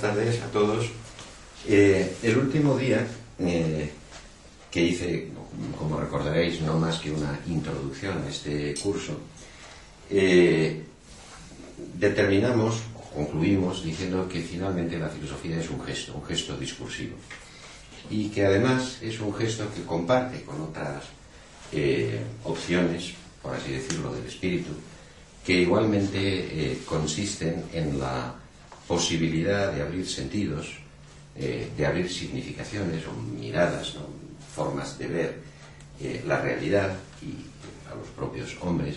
buenas tardes a todos. Eh, el último día eh, que hice, como recordaréis, no más que una introducción a este curso, eh, determinamos, concluimos diciendo que finalmente la filosofía es un gesto, un gesto discursivo. Y que además es un gesto que comparte con otras opciones, por así decirlo, del espíritu, que igualmente consisten en la posibilidad de abrir sentidos, eh, de abrir significaciones o miradas, formas de ver eh, la realidad y a los propios hombres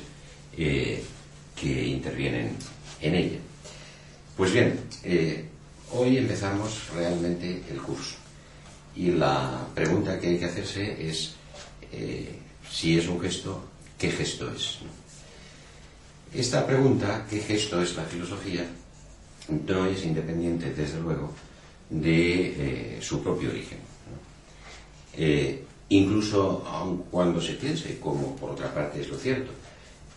eh, que intervienen en ella. Pues bien, hoy empezamos realmente el curso y la pregunta que hay que hacerse es si es un gesto, ¿qué gesto es? Esta pregunta, ¿qué gesto es la filosofía? No es independiente, desde luego, de eh, su propio origen. Eh, incluso aun cuando se piense, como por otra parte es lo cierto,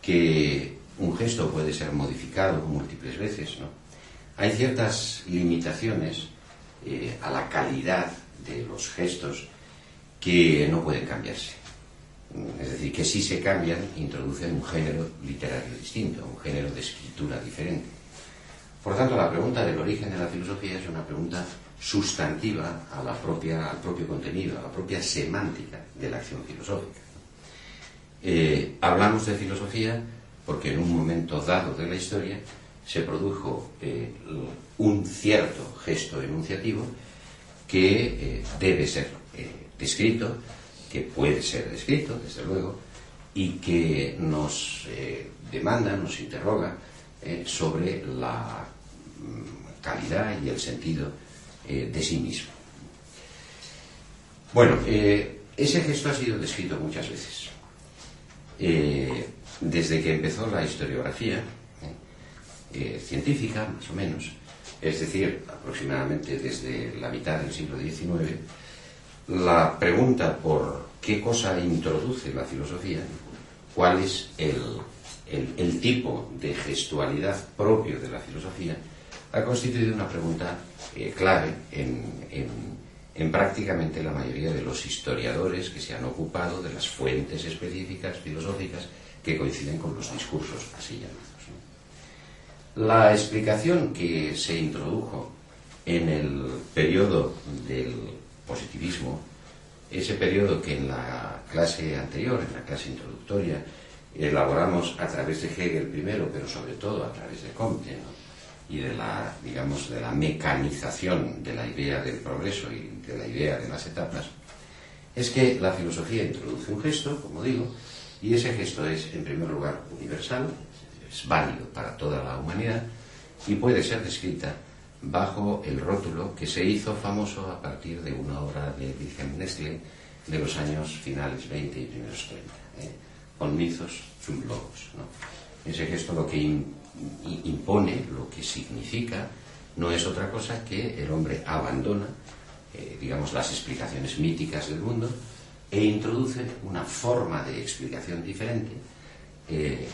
que un gesto puede ser modificado múltiples veces, ¿no? hay ciertas limitaciones eh, a la calidad de los gestos que no pueden cambiarse. Es decir, que si se cambian, introducen un género literario distinto, un género de escritura diferente. Por tanto, la pregunta del origen de la filosofía es una pregunta sustantiva a la propia, al propio contenido, a la propia semántica de la acción filosófica. Eh, hablamos de filosofía porque en un momento dado de la historia se produjo eh, un cierto gesto enunciativo que eh, debe ser descrito, que puede ser descrito, desde luego, y que nos demanda, nos interroga sobre la calidad y el sentido eh, de sí mismo. Bueno, eh, ese gesto ha sido descrito muchas veces. Eh, desde que empezó la historiografía científica, más o menos, es decir, aproximadamente desde la mitad del siglo XIX, la pregunta por qué cosa introduce la filosofía, cuál es el tipo de gestualidad propio de la filosofía, ha constituido una pregunta eh, clave en, prácticamente la mayoría de los historiadores que se han ocupado de las fuentes específicas filosóficas que coinciden con los discursos así llamados. La explicación que se introdujo en el periodo del positivismo, ese periodo que en la clase anterior, en la clase introductoria, elaboramos a través de Hegel primero, pero sobre todo a través de Comte, y de la, digamos, de la mecanización de la idea del progreso y de la idea de las etapas, es que la filosofía introduce un gesto, como digo, y ese gesto es, en primer lugar, universal, es válido para toda la humanidad y puede ser descrita bajo el rótulo que se hizo famoso a partir de una obra de Wilhelm Nestle de los años finales 20 y primeros 30, ¿eh? con zum logos. Ese gesto lo que impone, lo que significa, no es otra cosa que el hombre abandona, eh, digamos, las explicaciones míticas del mundo e introduce una forma de explicación diferente, eh,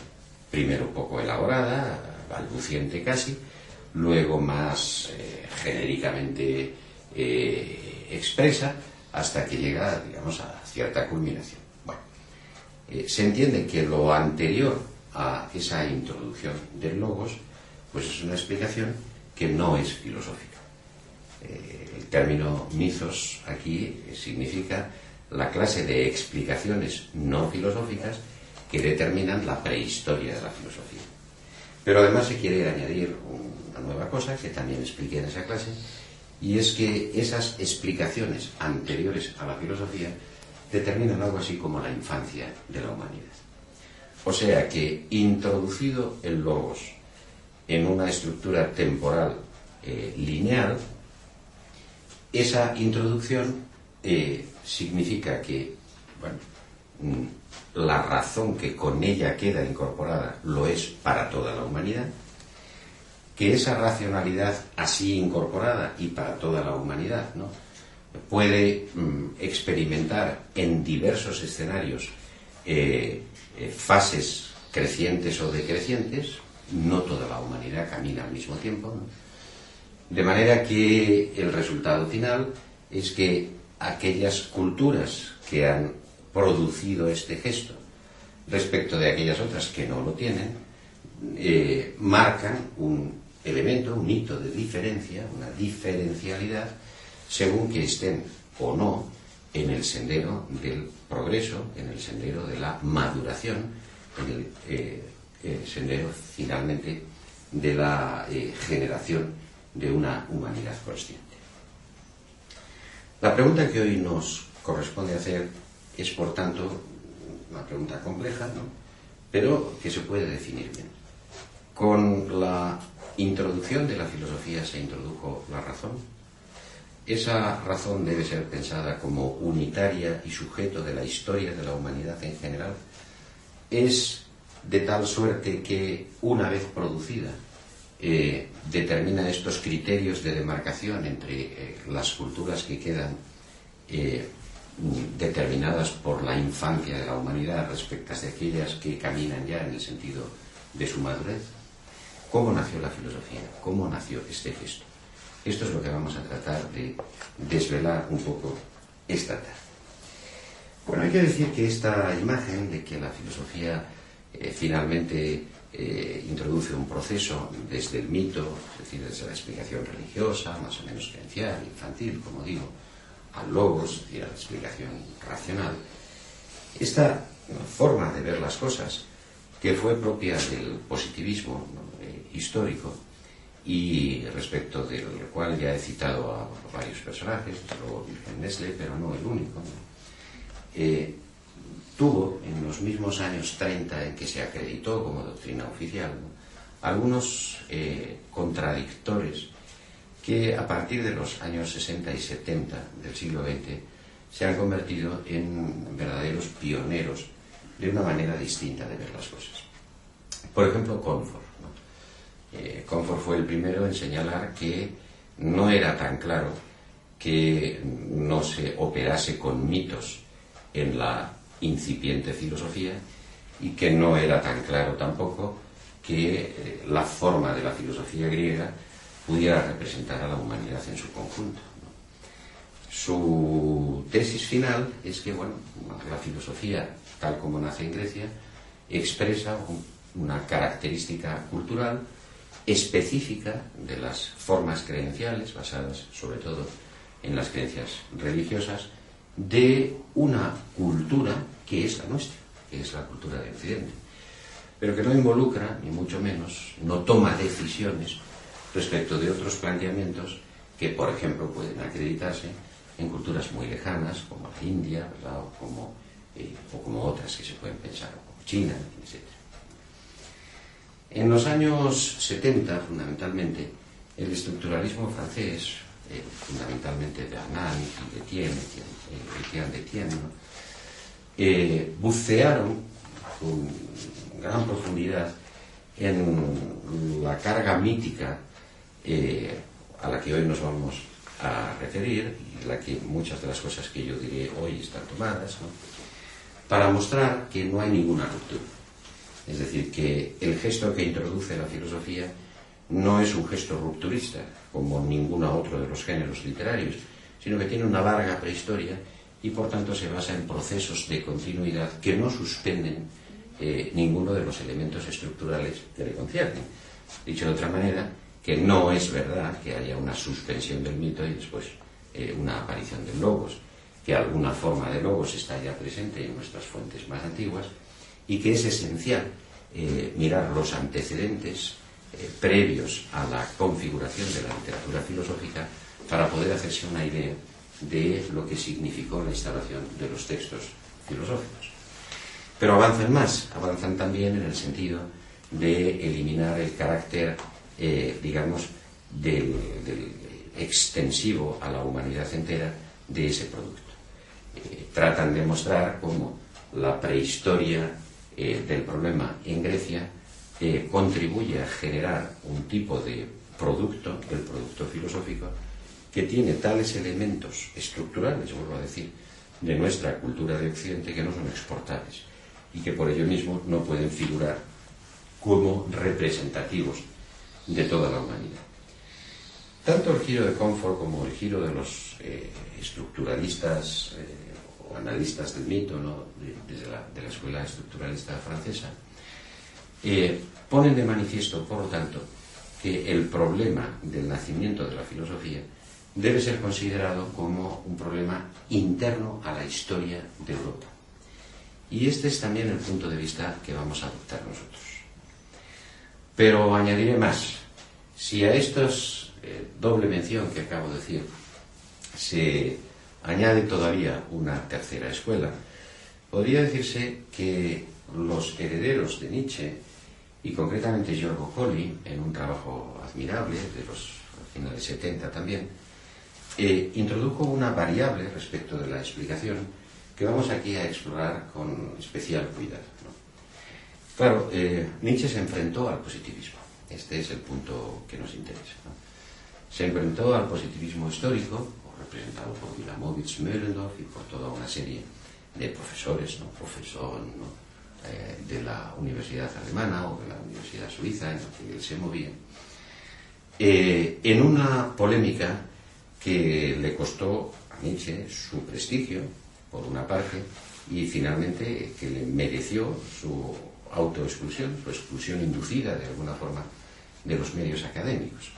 primero poco elaborada, balbuciente casi, luego más eh, genéricamente expresa, hasta que llega, digamos, a cierta culminación. Bueno, se entiende que lo anterior a esa introducción del logos, pues es una explicación que no es filosófica. Eh, el término mitos aquí significa la clase de explicaciones no filosóficas que determinan la prehistoria de la filosofía. Pero además se quiere añadir una nueva cosa que también expliqué en esa clase, y es que esas explicaciones anteriores a la filosofía determinan algo así como la infancia de la humanidad. O sea que introducido el logos en una estructura temporal eh, lineal, esa introducción eh, significa que mm, la razón que con ella queda incorporada lo es para toda la humanidad, que esa racionalidad así incorporada y para toda la humanidad puede mm, experimentar en diversos escenarios eh, eh, fases crecientes o decrecientes, no toda la humanidad camina al mismo tiempo, De manera que el resultado final es que aquellas culturas que han producido este gesto respecto de aquellas otras que no lo tienen, eh, marcan un elemento, un hito de diferencia, una diferencialidad, según que estén o no en el sendero del progreso, en el sendero de la maduración, en el eh, sendero finalmente de la eh, generación de una humanidad consciente. La pregunta que hoy nos corresponde hacer es, por tanto, una pregunta compleja, ¿no? pero que se puede definir bien. Con la introducción de la filosofía se introdujo la razón. Esa razón debe ser pensada como unitaria y sujeto de la historia de la humanidad en general. Es de tal suerte que, una vez producida, eh, determina estos criterios de demarcación entre eh, las culturas que quedan eh, determinadas por la infancia de la humanidad respecto de aquellas que caminan ya en el sentido de su madurez. ¿Cómo nació la filosofía? ¿Cómo nació este gesto? Esto es lo que vamos a tratar de desvelar un poco esta tarde. Bueno, hay que decir que esta imagen de que la filosofía eh, finalmente eh, introduce un proceso desde el mito, es decir, desde la explicación religiosa, más o menos creencial, infantil, como digo, al logos, es decir, a la explicación racional. Esta forma de ver las cosas, que fue propia del positivismo eh, histórico y respecto del cual ya he citado a varios personajes, luego Wilhelm Nestle, pero no el único, eh, tuvo en los mismos años 30 en que se acreditó como doctrina oficial algunos eh, contradictores que a partir de los años 60 y 70 del siglo XX se han convertido en verdaderos pioneros de una manera distinta de ver las cosas. Por ejemplo, Comfort. Eh, Comfort fue el primero en señalar que no era tan claro que no se operase con mitos en la incipiente filosofía y que no era tan claro tampoco que eh, la forma de la filosofía griega pudiera representar a la humanidad en su conjunto. Su tesis final es que, bueno, la filosofía, tal como nace en Grecia, expresa una característica cultural específica de las formas creenciales, basadas sobre todo en las creencias religiosas, de una cultura que es la nuestra, que es la cultura de Occidente, pero que no involucra, ni mucho menos, no toma decisiones respecto de otros planteamientos que, por ejemplo, pueden acreditarse en culturas muy lejanas, como la India, O, como, eh, o como otras que se pueden pensar, como China, etc. En los años 70, fundamentalmente, el estructuralismo francés, eh, fundamentalmente de Arnand y Etienne, Etienne, Etienne, eh, bucearon con gran profundidad en la carga mítica eh, a la que hoy nos vamos a referir y la que muchas de las cosas que yo diré hoy están tomadas, para mostrar que no hay ninguna ruptura. Es decir, que el gesto que introduce la filosofía no es un gesto rupturista, como ningún otro de los géneros literarios, sino que tiene una larga prehistoria y por tanto se basa en procesos de continuidad que no suspenden eh, ninguno de los elementos estructurales que le conciernen. Dicho de otra manera, que no es verdad que haya una suspensión del mito y después eh, una aparición de logos, que alguna forma de logos está ya presente en nuestras fuentes más antiguas y que es esencial eh, mirar los antecedentes eh, previos a la configuración de la literatura filosófica para poder hacerse una idea de lo que significó la instalación de los textos filosóficos. Pero avanzan más, avanzan también en el sentido de eliminar el carácter eh, digamos, del, extensivo a la humanidad entera de ese producto. Tratan de mostrar cómo la prehistoria eh, del problema en Grecia contribuye a generar un tipo de producto, el producto filosófico, que tiene tales elementos estructurales, vuelvo a decir, de nuestra cultura de Occidente que no son exportables y que por ello mismo no pueden figurar como representativos de toda la humanidad. tanto el giro de Comfort como el giro de los eh, estructuralistas eh, analistas del mito, la, de la escuela estructuralista francesa, eh, ponen de manifiesto, por lo tanto, que el problema del nacimiento de la filosofía debe ser considerado como un problema interno a la historia de Europa. Y este es también el punto de vista que vamos a adoptar nosotros. Pero añadiré más. Si a estos eh, doble mención que acabo de decir se añade todavía una tercera escuela, podría decirse que los herederos de Nietzsche, y concretamente Giorgio Colli, en un trabajo admirable de los finales 70 también, eh, introdujo una variable respecto de la explicación que vamos aquí a explorar con especial cuidado. Claro, eh, Nietzsche se enfrentó al positivismo. Este es el punto que nos interesa. Se enfrentó al positivismo histórico, representado por Wilamowitz, Möllendorf y por toda una serie de profesores, ¿no? profesor eh, de la Universidad Alemana o de la Universidad Suiza en la que él se movía, eh, en una polémica que le costó a Nietzsche su prestigio, por una parte, y finalmente que le mereció su autoexclusión, su exclusión inducida de alguna forma de los medios académicos.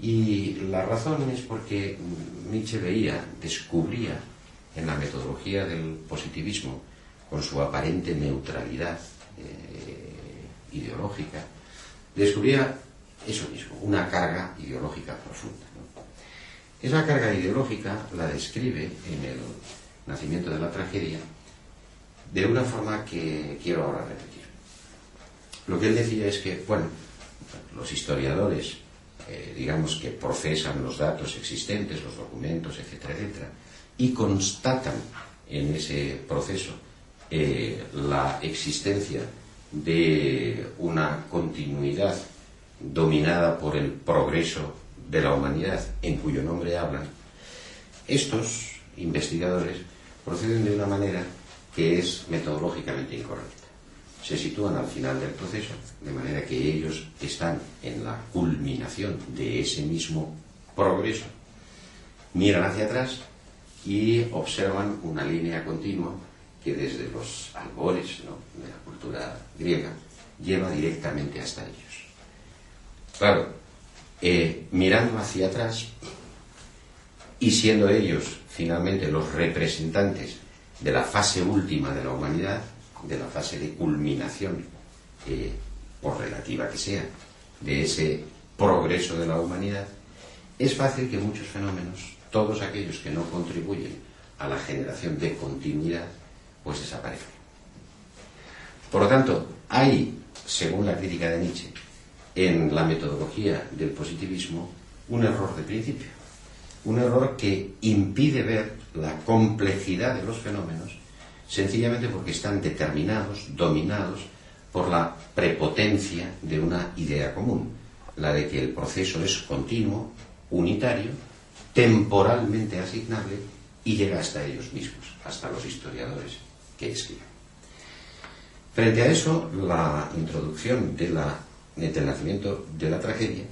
Y la razón es porque Nietzsche veía, descubría en la metodología del positivismo, con su aparente neutralidad eh, ideológica, descubría eso mismo, una carga ideológica profunda. Esa carga ideológica la describe en el nacimiento de la tragedia de una forma que quiero ahora repetir. Lo que él decía es que, bueno, los historiadores, eh, digamos que profesan los datos existentes, los documentos, etcétera, etcétera, y constatan en ese proceso eh, la existencia de una continuidad dominada por el progreso de la humanidad en cuyo nombre hablan, estos investigadores proceden de una manera que es metodológicamente incorrecta se sitúan al final del proceso, de manera que ellos están en la culminación de ese mismo progreso, miran hacia atrás y observan una línea continua que desde los albores de la cultura griega lleva directamente hasta ellos. Claro, eh, mirando hacia atrás y siendo ellos finalmente los representantes de la fase última de la humanidad, de la fase de culminación, eh, por relativa que sea, de ese progreso de la humanidad, es fácil que muchos fenómenos, todos aquellos que no contribuyen a la generación de continuidad, pues desaparezcan. Por lo tanto, hay, según la crítica de Nietzsche, en la metodología del positivismo, un error de principio. Un error que impide ver la complejidad de los fenómenos sencillamente porque están determinados, dominados por la prepotencia de una idea común, la de que el proceso es continuo, unitario, temporalmente asignable y llega hasta ellos mismos, hasta los historiadores que escriben. Frente a eso, la introducción de la, del nacimiento de la tragedia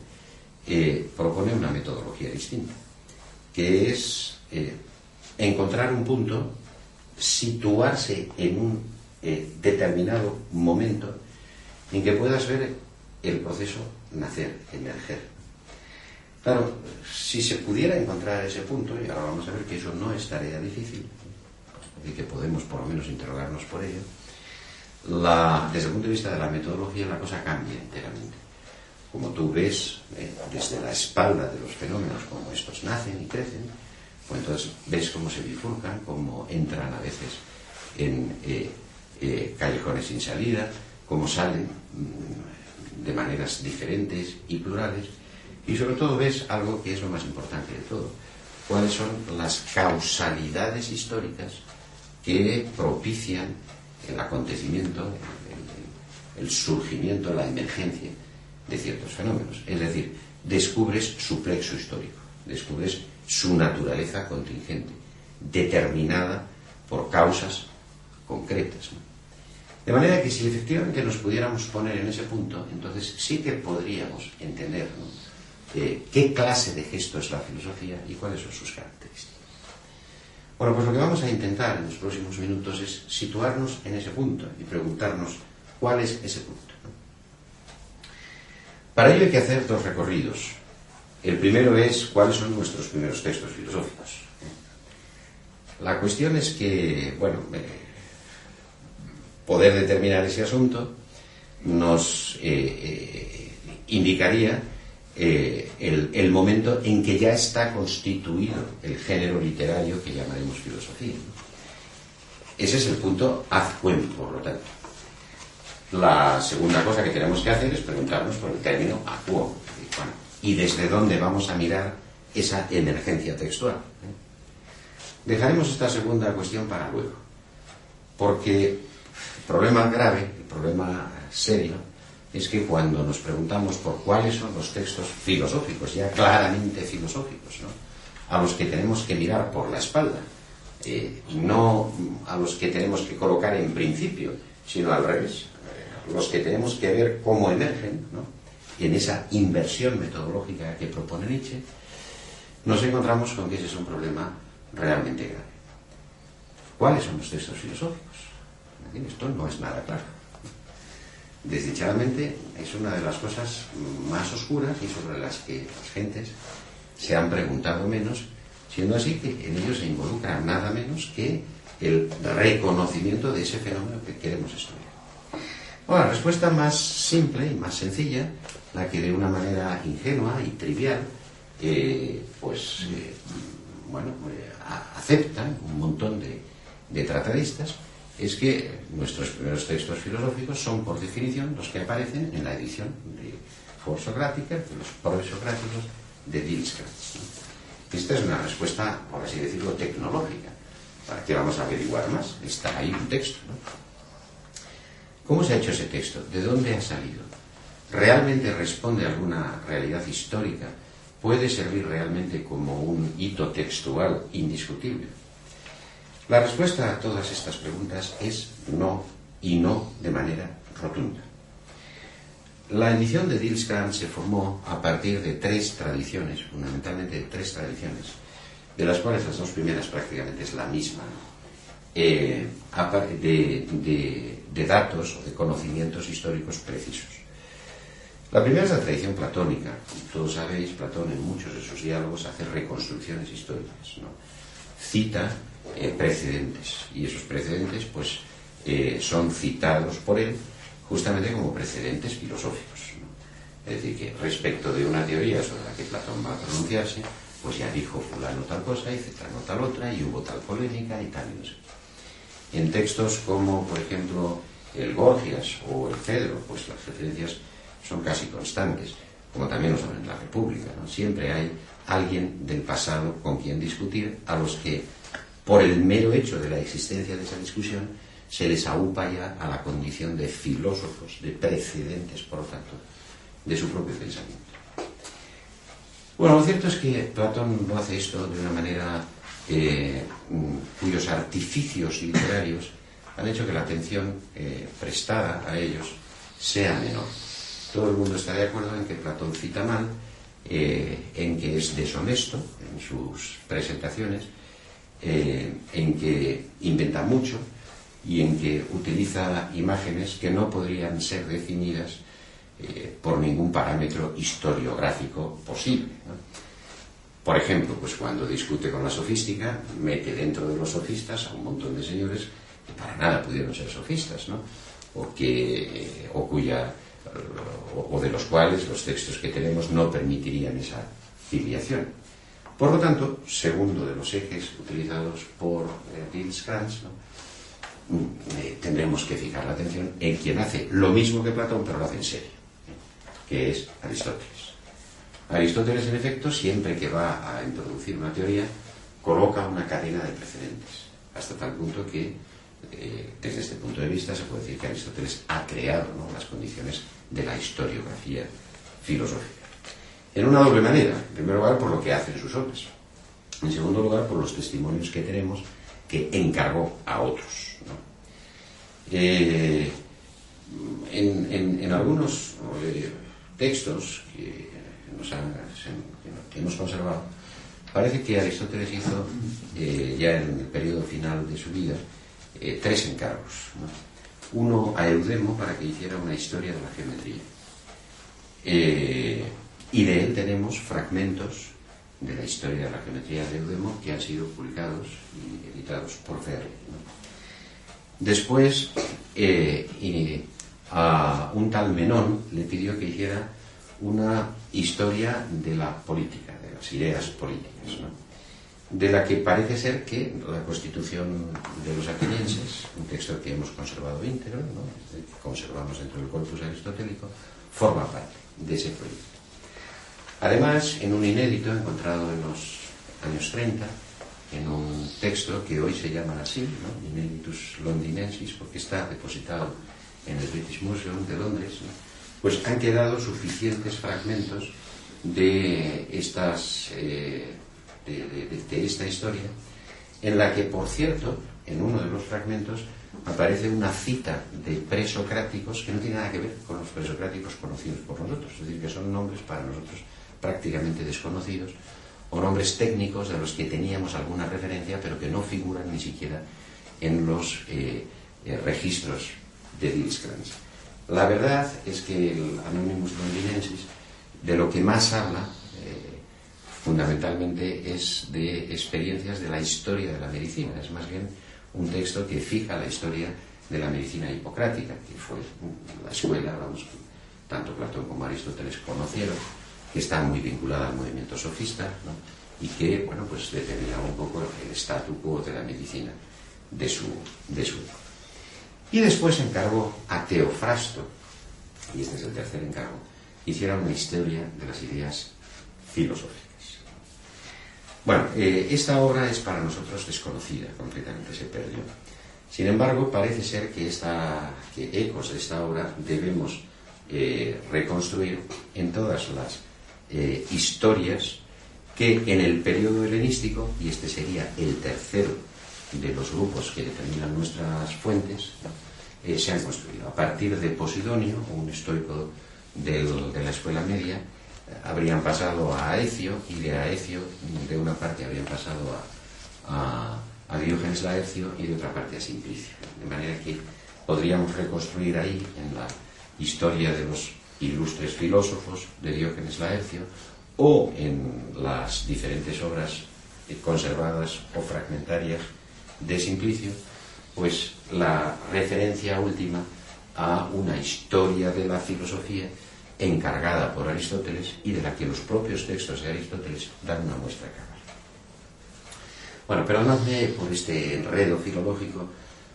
eh, propone una metodología distinta, que es eh, encontrar un punto situarse en un eh, determinado momento en que puedas ver el proceso nacer, emerger. Claro, si se pudiera encontrar ese punto, y ahora vamos a ver que eso no es tarea difícil, y que podemos por lo menos interrogarnos por ello, desde el punto de vista de la metodología la cosa cambia enteramente. Como tú ves eh, desde la espalda de los fenómenos, como estos nacen y crecen, pues entonces ves cómo se bifurcan, cómo entran a veces en eh, eh, callejones sin salida, cómo salen mm, de maneras diferentes y plurales. Y sobre todo ves algo que es lo más importante de todo, cuáles son las causalidades históricas que propician el acontecimiento, el surgimiento, la emergencia de ciertos fenómenos. Es decir, descubres su plexo histórico, descubres su naturaleza contingente, determinada por causas concretas. De manera que si efectivamente nos pudiéramos poner en ese punto, entonces sí que podríamos entender eh, qué clase de gesto es la filosofía y cuáles son sus características. Bueno, pues lo que vamos a intentar en los próximos minutos es situarnos en ese punto y preguntarnos cuál es ese punto. Para ello hay que hacer dos recorridos. El primero es cuáles son nuestros primeros textos filosóficos. La cuestión es que, bueno, eh, poder determinar ese asunto nos eh, eh, indicaría el, momento en que ya está constituido el género literario que llamaremos filosofía. Ese es el punto ad por lo tanto. La segunda cosa que tenemos que hacer es preguntarnos por el término a y desde dónde vamos a mirar esa emergencia textual. Dejaremos esta segunda cuestión para luego, porque el problema grave, el problema serio, es que cuando nos preguntamos por cuáles son los textos filosóficos, ya claramente filosóficos, a los que tenemos que mirar por la espalda, eh, no a los que tenemos que colocar en principio, sino al revés, los que tenemos que ver cómo emergen, en esa inversión metodológica que propone Nietzsche, nos encontramos con que ese es un problema realmente grave. ¿Cuáles son los textos filosóficos? Esto no es nada claro. Desdichadamente es una de las cosas más oscuras y sobre las que las gentes se han preguntado menos, siendo así que en ellos se involucra nada menos que el reconocimiento de ese fenómeno que queremos estudiar. Bueno, la respuesta más simple y más sencilla, la que de una manera ingenua y trivial, eh, pues, eh, bueno, eh, aceptan un montón de, tratadistas, es que nuestros primeros textos filosóficos son, por definición, los que aparecen en la edición de Socrática, de los prosocráticos de Dilskrantz. Esta es una respuesta, por así decirlo, tecnológica. ¿Para qué vamos a averiguar más? Está ahí un texto. ¿Cómo se ha hecho ese texto? ¿De dónde ha salido? ¿Realmente responde a alguna realidad histórica? ¿Puede servir realmente como un hito textual indiscutible? La respuesta a todas estas preguntas es no y no de manera rotunda. La edición de Dilskran se formó a partir de tres tradiciones, fundamentalmente tres tradiciones, de las cuales las dos primeras prácticamente es la misma, eh, de, de datos o de conocimientos históricos precisos. La primera es la tradición platónica. Todos sabéis, Platón en muchos de sus diálogos hace reconstrucciones históricas. Cita eh, precedentes y esos precedentes pues eh, son citados por él justamente como precedentes filosóficos. Es decir, que respecto de una teoría sobre la que Platón va a pronunciarse, pues ya dijo fulano tal cosa y cetano tal otra y hubo tal polémica y tal y no sé en textos como, por ejemplo, el Gorgias o el Cedro, pues las referencias son casi constantes, como también lo son en la República. Siempre hay alguien del pasado con quien discutir, a los que, por el mero hecho de la existencia de esa discusión, se les aupa ya a la condición de filósofos, de precedentes, por lo tanto, de su propio pensamiento. Bueno, lo cierto es que Platón no hace esto de una manera eh, cuyos artificios literarios han hecho que la atención eh, prestada a ellos sea menor. Todo el mundo está de acuerdo en que Platón cita mal, eh, en que es deshonesto en sus presentaciones, en que inventa mucho y en que utiliza imágenes que no podrían ser definidas por ningún parámetro historiográfico posible. Por ejemplo, pues cuando discute con la sofística, mete dentro de los sofistas a un montón de señores que para nada pudieron ser sofistas, ¿no? O, que, o, cuya, o, de los cuales los textos que tenemos no permitirían esa filiación. Por lo tanto, segundo de los ejes utilizados por eh, mm, eh, tendremos que fijar la atención en quien hace lo mismo que Platón, pero lo hace en serio, que es Aristóteles. Aristóteles, en efecto, siempre que va a introducir una teoría, coloca una cadena de precedentes, hasta tal punto que, eh, desde este punto de vista, se puede decir que Aristóteles ha creado las condiciones de la historiografía filosófica. En una doble manera. En primer lugar, por lo que hace en sus obras. En segundo lugar, por los testimonios que tenemos que encargó a otros. Eh, en, algunos eh, textos que que, hemos conservado, parece que Aristóteles hizo, ya en el periodo final de su vida, eh, tres encargos. Uno a Eudemo para que hiciera una historia de la geometría. y de él tenemos fragmentos de la historia de la geometría de Eudemo que han sido publicados y editados por Ferri. Después, eh, a un tal Menón le pidió que hiciera una historia de la política, de las ideas políticas, de la que parece ser que la constitución de los atenienses, un texto que hemos conservado íntegro, que conservamos dentro del corpus aristotélico, forma parte de ese proyecto. Además, en un inédito encontrado en los años 30, en un texto que hoy se llama así, ¿no? Ineditus Londinensis, porque está depositado en el British Museum de Londres, pues han quedado suficientes fragmentos de, estas, eh, de, esta historia, en la que, por cierto, en uno de los fragmentos aparece una cita de presocráticos que no tiene nada que ver con los presocráticos conocidos por nosotros, es decir, que son nombres para nosotros prácticamente desconocidos, o nombres técnicos de los que teníamos alguna referencia, pero que no figuran ni siquiera en los eh, eh, registros de Diliscrans. La verdad es que el Anonymous Londinensis de lo que más habla fundamentalmente es de experiencias de la historia de la medicina, es más bien un texto que fija la historia de la medicina hipocrática, que fue la escuela, vamos, tanto Platón como Aristóteles conocieron que está muy vinculada al movimiento sofista y que, bueno, pues determinaba un poco el statu quo de la medicina de su, de su Y después encargó a Teofrasto, y este es el tercer encargo, hiciera una historia de las ideas filosóficas. Bueno, eh, esta obra es para nosotros desconocida, completamente se perdió. Sin embargo, parece ser que, esta, que ecos de esta obra debemos eh, reconstruir en todas las eh, historias que en el periodo helenístico, y este sería el tercero de los grupos que determinan nuestras fuentes, se han construido. A partir de Posidonio, un estoico de la escuela media, habrían pasado a Aecio, y de Aecio, de una parte, habrían pasado a, a, Diógenes Laercio y de otra parte a Simplicio. De manera que podríamos reconstruir ahí, en la historia de los ilustres filósofos de Diógenes Laercio o en las diferentes obras conservadas o fragmentarias de Simplicio, pues la referencia última a una historia de la filosofía encargada por Aristóteles y de la que los propios textos de Aristóteles dan una muestra clara. Bueno, perdonadme por este enredo filológico,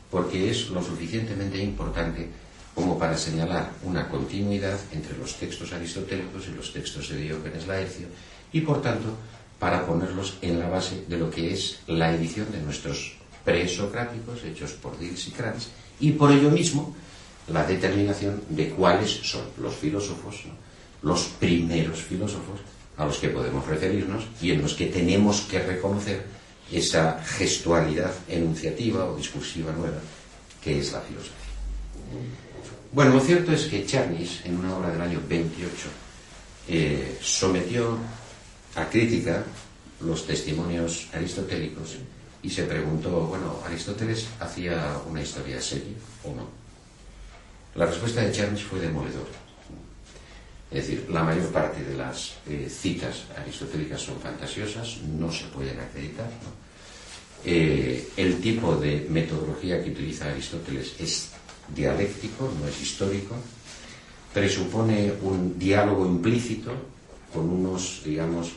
porque es lo suficientemente importante como para señalar una continuidad entre los textos aristotélicos y los textos de Diógenes Laercio y, por tanto, para ponerlos en la base de lo que es la edición de nuestros presocráticos hechos por Diels y Kranz y por ello mismo la determinación de cuáles son los filósofos, los primeros filósofos a los que podemos referirnos y en los que tenemos que reconocer esa gestualidad enunciativa o discursiva nueva que es la filosofía. Bueno, lo cierto es que Charnis, en una obra del año 28, eh, sometió a crítica los testimonios aristotélicos y se preguntó, bueno, ¿Aristóteles hacía una historia seria o no? La respuesta de Charnis fue demoledora. Es decir, la mayor parte de las eh, citas aristotélicas son fantasiosas, no se pueden acreditar. Eh, el tipo de metodología que utiliza Aristóteles es dialéctico, no es histórico, presupone un diálogo implícito con unos, digamos,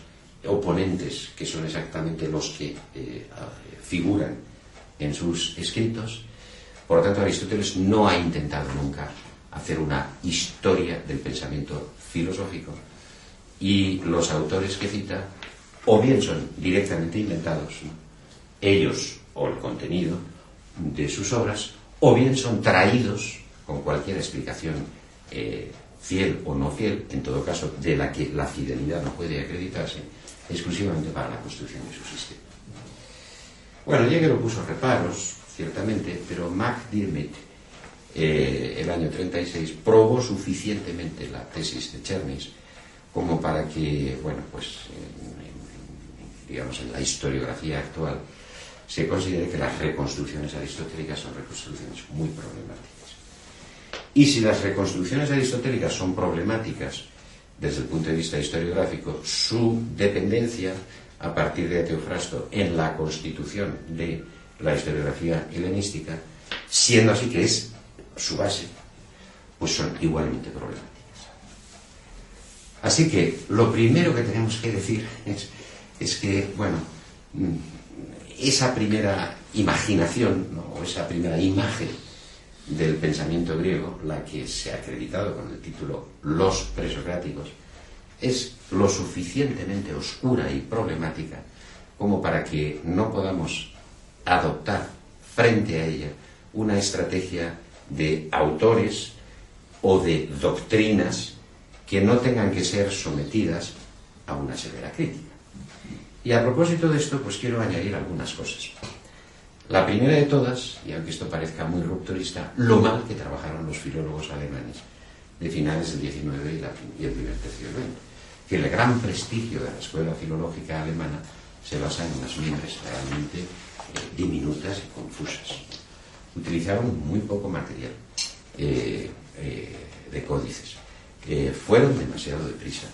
oponentes que son exactamente los que eh, figuran en sus escritos. Por lo tanto, Aristóteles no ha intentado nunca hacer una historia del pensamiento filosófico y los autores que cita o bien son directamente inventados, ellos o el contenido de sus obras, o bien son traídos con cualquier explicación eh, fiel o no fiel, en todo caso de la que la fidelidad no puede acreditarse, exclusivamente para la construcción de su sistema. Bueno, lo puso reparos, ciertamente, pero MacDiarmid, eh, el año 36, probó suficientemente la tesis de Chernis como para que, bueno, pues, digamos, en la historiografía actual, se considere que las reconstrucciones aristotélicas son reconstrucciones muy problemáticas. Y si las reconstrucciones aristotélicas son problemáticas desde el punto de vista historiográfico, su dependencia a partir de Teofrasto en la constitución de la historiografía helenística, siendo así que es su base, pues son igualmente problemáticas. Así que lo primero que tenemos que decir es, que, bueno, mm, esa primera imaginación, o esa primera imagen del pensamiento griego, la que se ha acreditado con el título Los presocráticos, es lo suficientemente oscura y problemática como para que no podamos adoptar frente a ella una estrategia de autores o de doctrinas que no tengan que ser sometidas a una severa crítica. Y a propósito de esto, pues quiero añadir algunas cosas. La primera de todas, y aunque esto parezca muy rupturista, lo mal que trabajaron los filólogos alemanes de finales del XIX y, el primer tercio del XX. Que el gran prestigio de la escuela filológica alemana se basa en unas miembros realmente diminutas y confusas. Utilizaron muy poco material eh, eh, de códices. fueron demasiado deprisa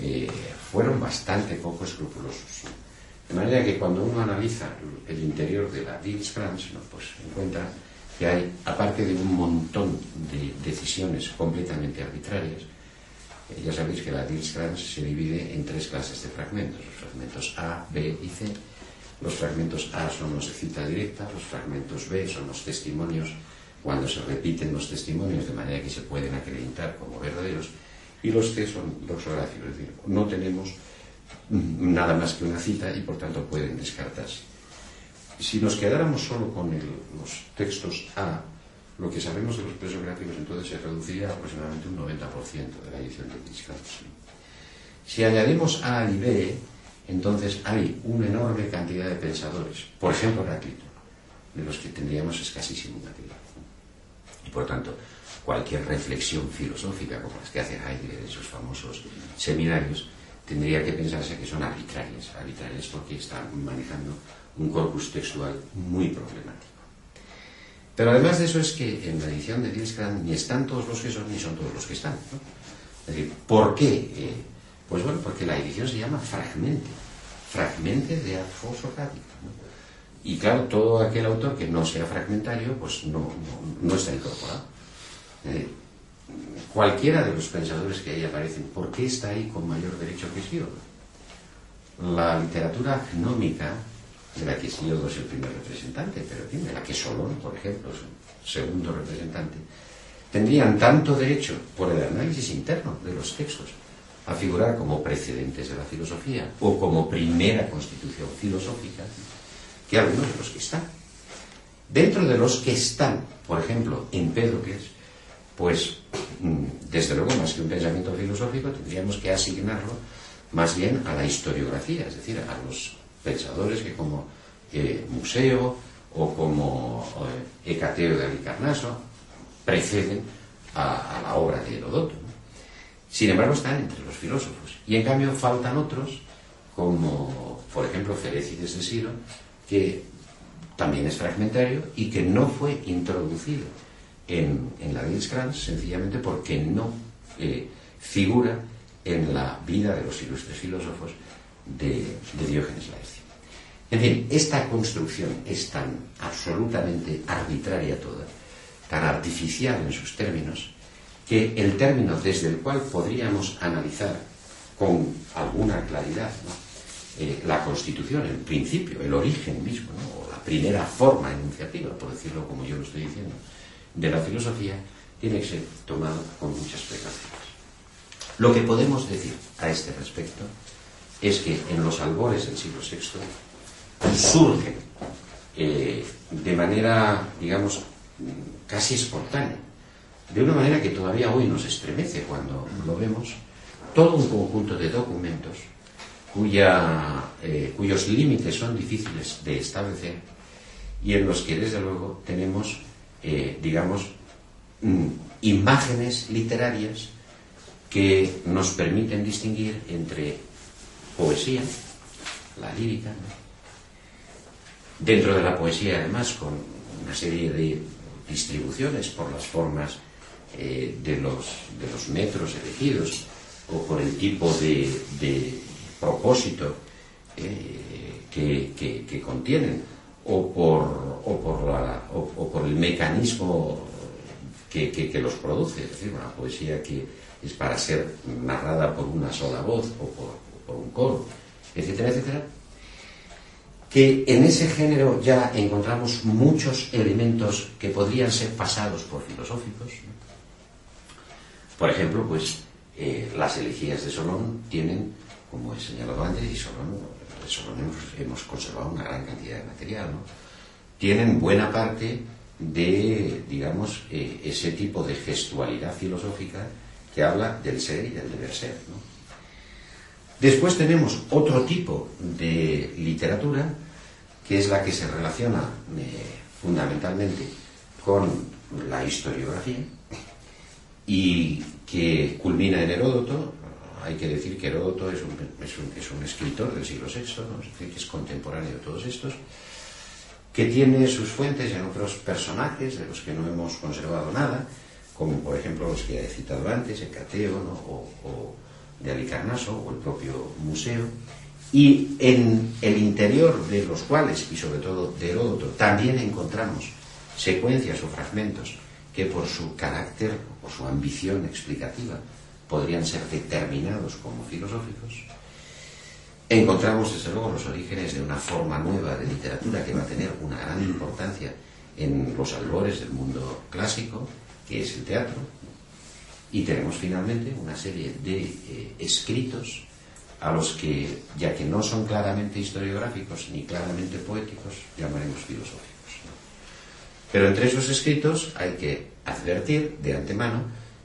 eh, fueron bastante poco escrupulosos. De manera que cuando uno analiza el interior de la Dielskrantz, pues encuentra que hay, aparte de un montón de decisiones completamente arbitrarias, eh, ya sabéis que la Dielskrantz se divide en tres clases de fragmentos, los fragmentos A, B y C. Los fragmentos A son los de cita directa, los fragmentos B son los testimonios cuando se repiten los testimonios de manera que se pueden acreditar como verdaderos y los C son doxográficos, es decir, no tenemos nada más que una cita y por tanto pueden descartarse. Si nos quedáramos solo con los textos A, lo que sabemos de los presográficos entonces se reduciría aproximadamente un 90% de la edición de Discartes. Si añadimos A y B, entonces hay una enorme cantidad de pensadores, por ejemplo Heráclito, de los que tendríamos escasísimo material. Y por tanto, cualquier reflexión filosófica como las que hace Heidegger en sus famosos seminarios, tendría que pensarse que son arbitrarias, arbitrarias porque están manejando un corpus textual muy problemático. Pero además de eso es que en la edición de Dielskrantz ni están todos los que son ni son todos los que están. Es decir, ¿por qué? Eh, pues bueno, porque la edición se llama fragmente, fragmente de ad ¿no? Y claro, todo aquel autor que no sea fragmentario, pues no, no está incorporado. Eh, cualquiera de los pensadores que ahí aparecen, ¿por qué está ahí con mayor derecho que Siodo? La literatura gnómica, de la que Siodo es el primer representante, pero de la que Solón, por ejemplo, es el segundo representante, tendrían tanto derecho por el análisis interno de los textos a figurar como precedentes de la filosofía o como primera constitución filosófica que algunos de los que están. Dentro de los que están, por ejemplo, en Empédocles, pues mm, desde luego más que un pensamiento filosófico tendríamos que asignarlo más bien a la historiografía, es decir, a los pensadores que como eh, Museo o como eh, Hecateo de Alicarnaso preceden a, la obra de Herodoto. Sin embargo, están entre los filósofos. Y en cambio faltan otros, como por ejemplo Ferécides de Siro, que también es fragmentario y que no fue introducido en, la Dielskrantz sencillamente porque no eh, figura en la vida de los ilustres filósofos de, de Diógenes Laercio. En fin, esta construcción es tan absolutamente arbitraria toda, tan artificial en sus términos, que el término desde el cual podríamos analizar con alguna claridad eh, la constitución, el principio, el origen mismo, o la primera forma enunciativa, por decirlo como yo lo estoy diciendo, de la filosofía tiene que ser tomado con muchas precauciones. Lo que podemos decir a este respecto es que en los albores del siglo VI surge eh, de manera, digamos, casi espontánea, de una manera que todavía hoy nos estremece cuando lo vemos, todo un conjunto de documentos cuya, eh, cuyos límites son difíciles de establecer y en los que desde luego tenemos eh, digamos, mm, imágenes literarias que nos permiten distinguir entre poesía, la lírica, dentro de la poesía además con una serie de distribuciones por las formas eh, de, los, de los metros elegidos o por el tipo de, propósito eh, que, contienen o por, o por, la, o, por el mecanismo que, los produce, es decir, una poesía que es para ser narrada por una sola voz o por, por un coro, etcétera, etcétera, que en ese género ya encontramos muchos elementos que podrían ser pasados por filosóficos. Por ejemplo, pues eh, las elegías de Solón tienen, como he señalado antes, y Solón, Solón hemos, conservado una gran cantidad de material, ¿no? tienen buena parte de, digamos, eh, ese tipo de gestualidad filosófica que habla del ser y del deber ser. Después tenemos otro tipo de literatura, que es la que se relaciona eh, fundamentalmente con la historiografía y que culmina en Heródoto. Hay que decir que Heródoto es un, es un, escritor del siglo VI, que es contemporáneo de todos estos, que tiene sus fuentes en otros personajes de los que no hemos conservado nada, como por ejemplo los que he citado antes, Hecateo o de Alicarnaso o el propio museo, y en el interior de los cuales, y sobre todo de Heródoto, también encontramos secuencias o fragmentos que por su carácter o su ambición explicativa podrían ser determinados como filosóficos, encontramos desde luego los orígenes de una forma nueva de literatura que va a tener una gran importancia en los albores del mundo clásico, que es el teatro, y tenemos finalmente una serie de eh, escritos a los que, ya que no son claramente historiográficos ni claramente poéticos, llamaremos filosóficos. Pero entre esos escritos hay que advertir de antemano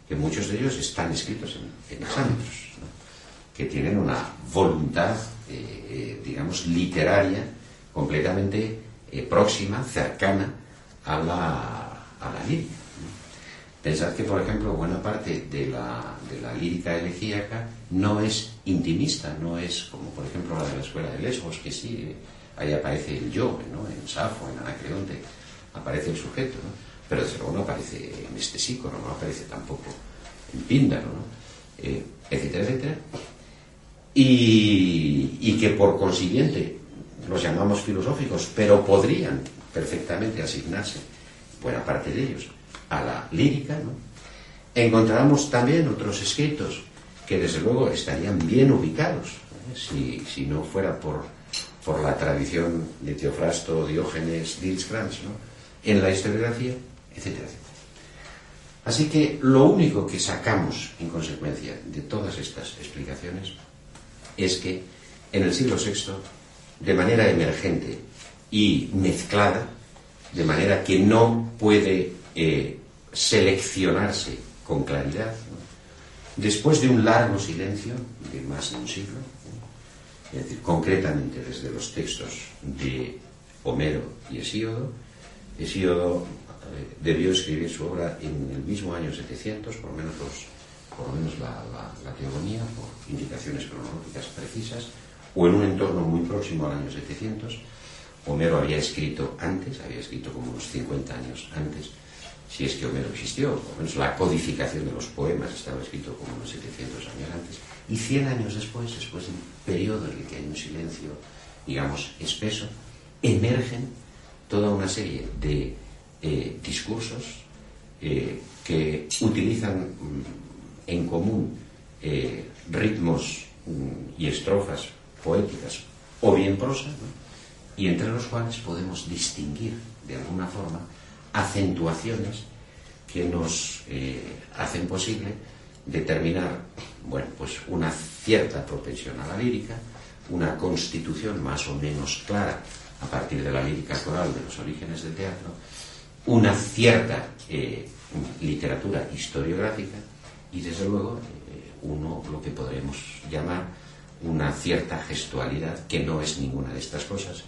que muchos de ellos están escritos en, exámetros, que tienen una voluntad, eh, eh, digamos, literaria completamente próxima, cercana a la, a la lírica. Pensad que, por ejemplo, buena parte de la, de la lírica elegíaca no es intimista, no es como, por ejemplo, la de la escuela de Lesbos, que sí, ahí aparece el yo, ¿no? en Safo, en Anacreonte, aparece el sujeto, ¿no? pero desde luego no aparece en este sícono, no aparece tampoco en Píndaro, ¿no? Eh, etcétera, etcétera. Y, que por consiguiente los llamamos filosóficos, pero podrían perfectamente asignarse buena parte de ellos a la lírica, ¿no? encontramos también otros escritos que desde luego estarían bien ubicados, ¿eh? si, no fuera por, por la tradición de Teofrasto, Diógenes, Dielskrantz, ¿no? En la historiografía, etcétera, etcétera. Así que lo único que sacamos en consecuencia de todas estas explicaciones es que en el siglo VI, de manera emergente y mezclada, de manera que no puede eh, seleccionarse con claridad, después de un largo silencio de más de un siglo, es decir, concretamente desde los textos de Homero y Hesíodo, Hesíodo eh, debió escribir su obra en el mismo año 700, por lo menos, por menos la, teogonía, por indicaciones cronológicas precisas, o en un entorno muy próximo al año 700. Homero había escrito antes, había escrito como unos 50 años antes, si es que Homero existió, por lo menos la codificación de los poemas estaba escrito como unos 700 años antes, y 100 años después, después de un periodo en el que hay un silencio, digamos, espeso, emergen toda una serie de eh, discursos eh, que utilizan mm, en común eh, ritmos mm, y estrofas poéticas o bien prosa, y entre los cuales podemos distinguir de alguna forma acentuaciones que nos hacen posible determinar bueno, pues una cierta propensión a la lírica, una constitución más o menos clara a partir de la lírica coral de los orígenes del teatro, una cierta eh, literatura historiográfica y desde luego eh, uno lo que podremos llamar una cierta gestualidad que no es ninguna de estas cosas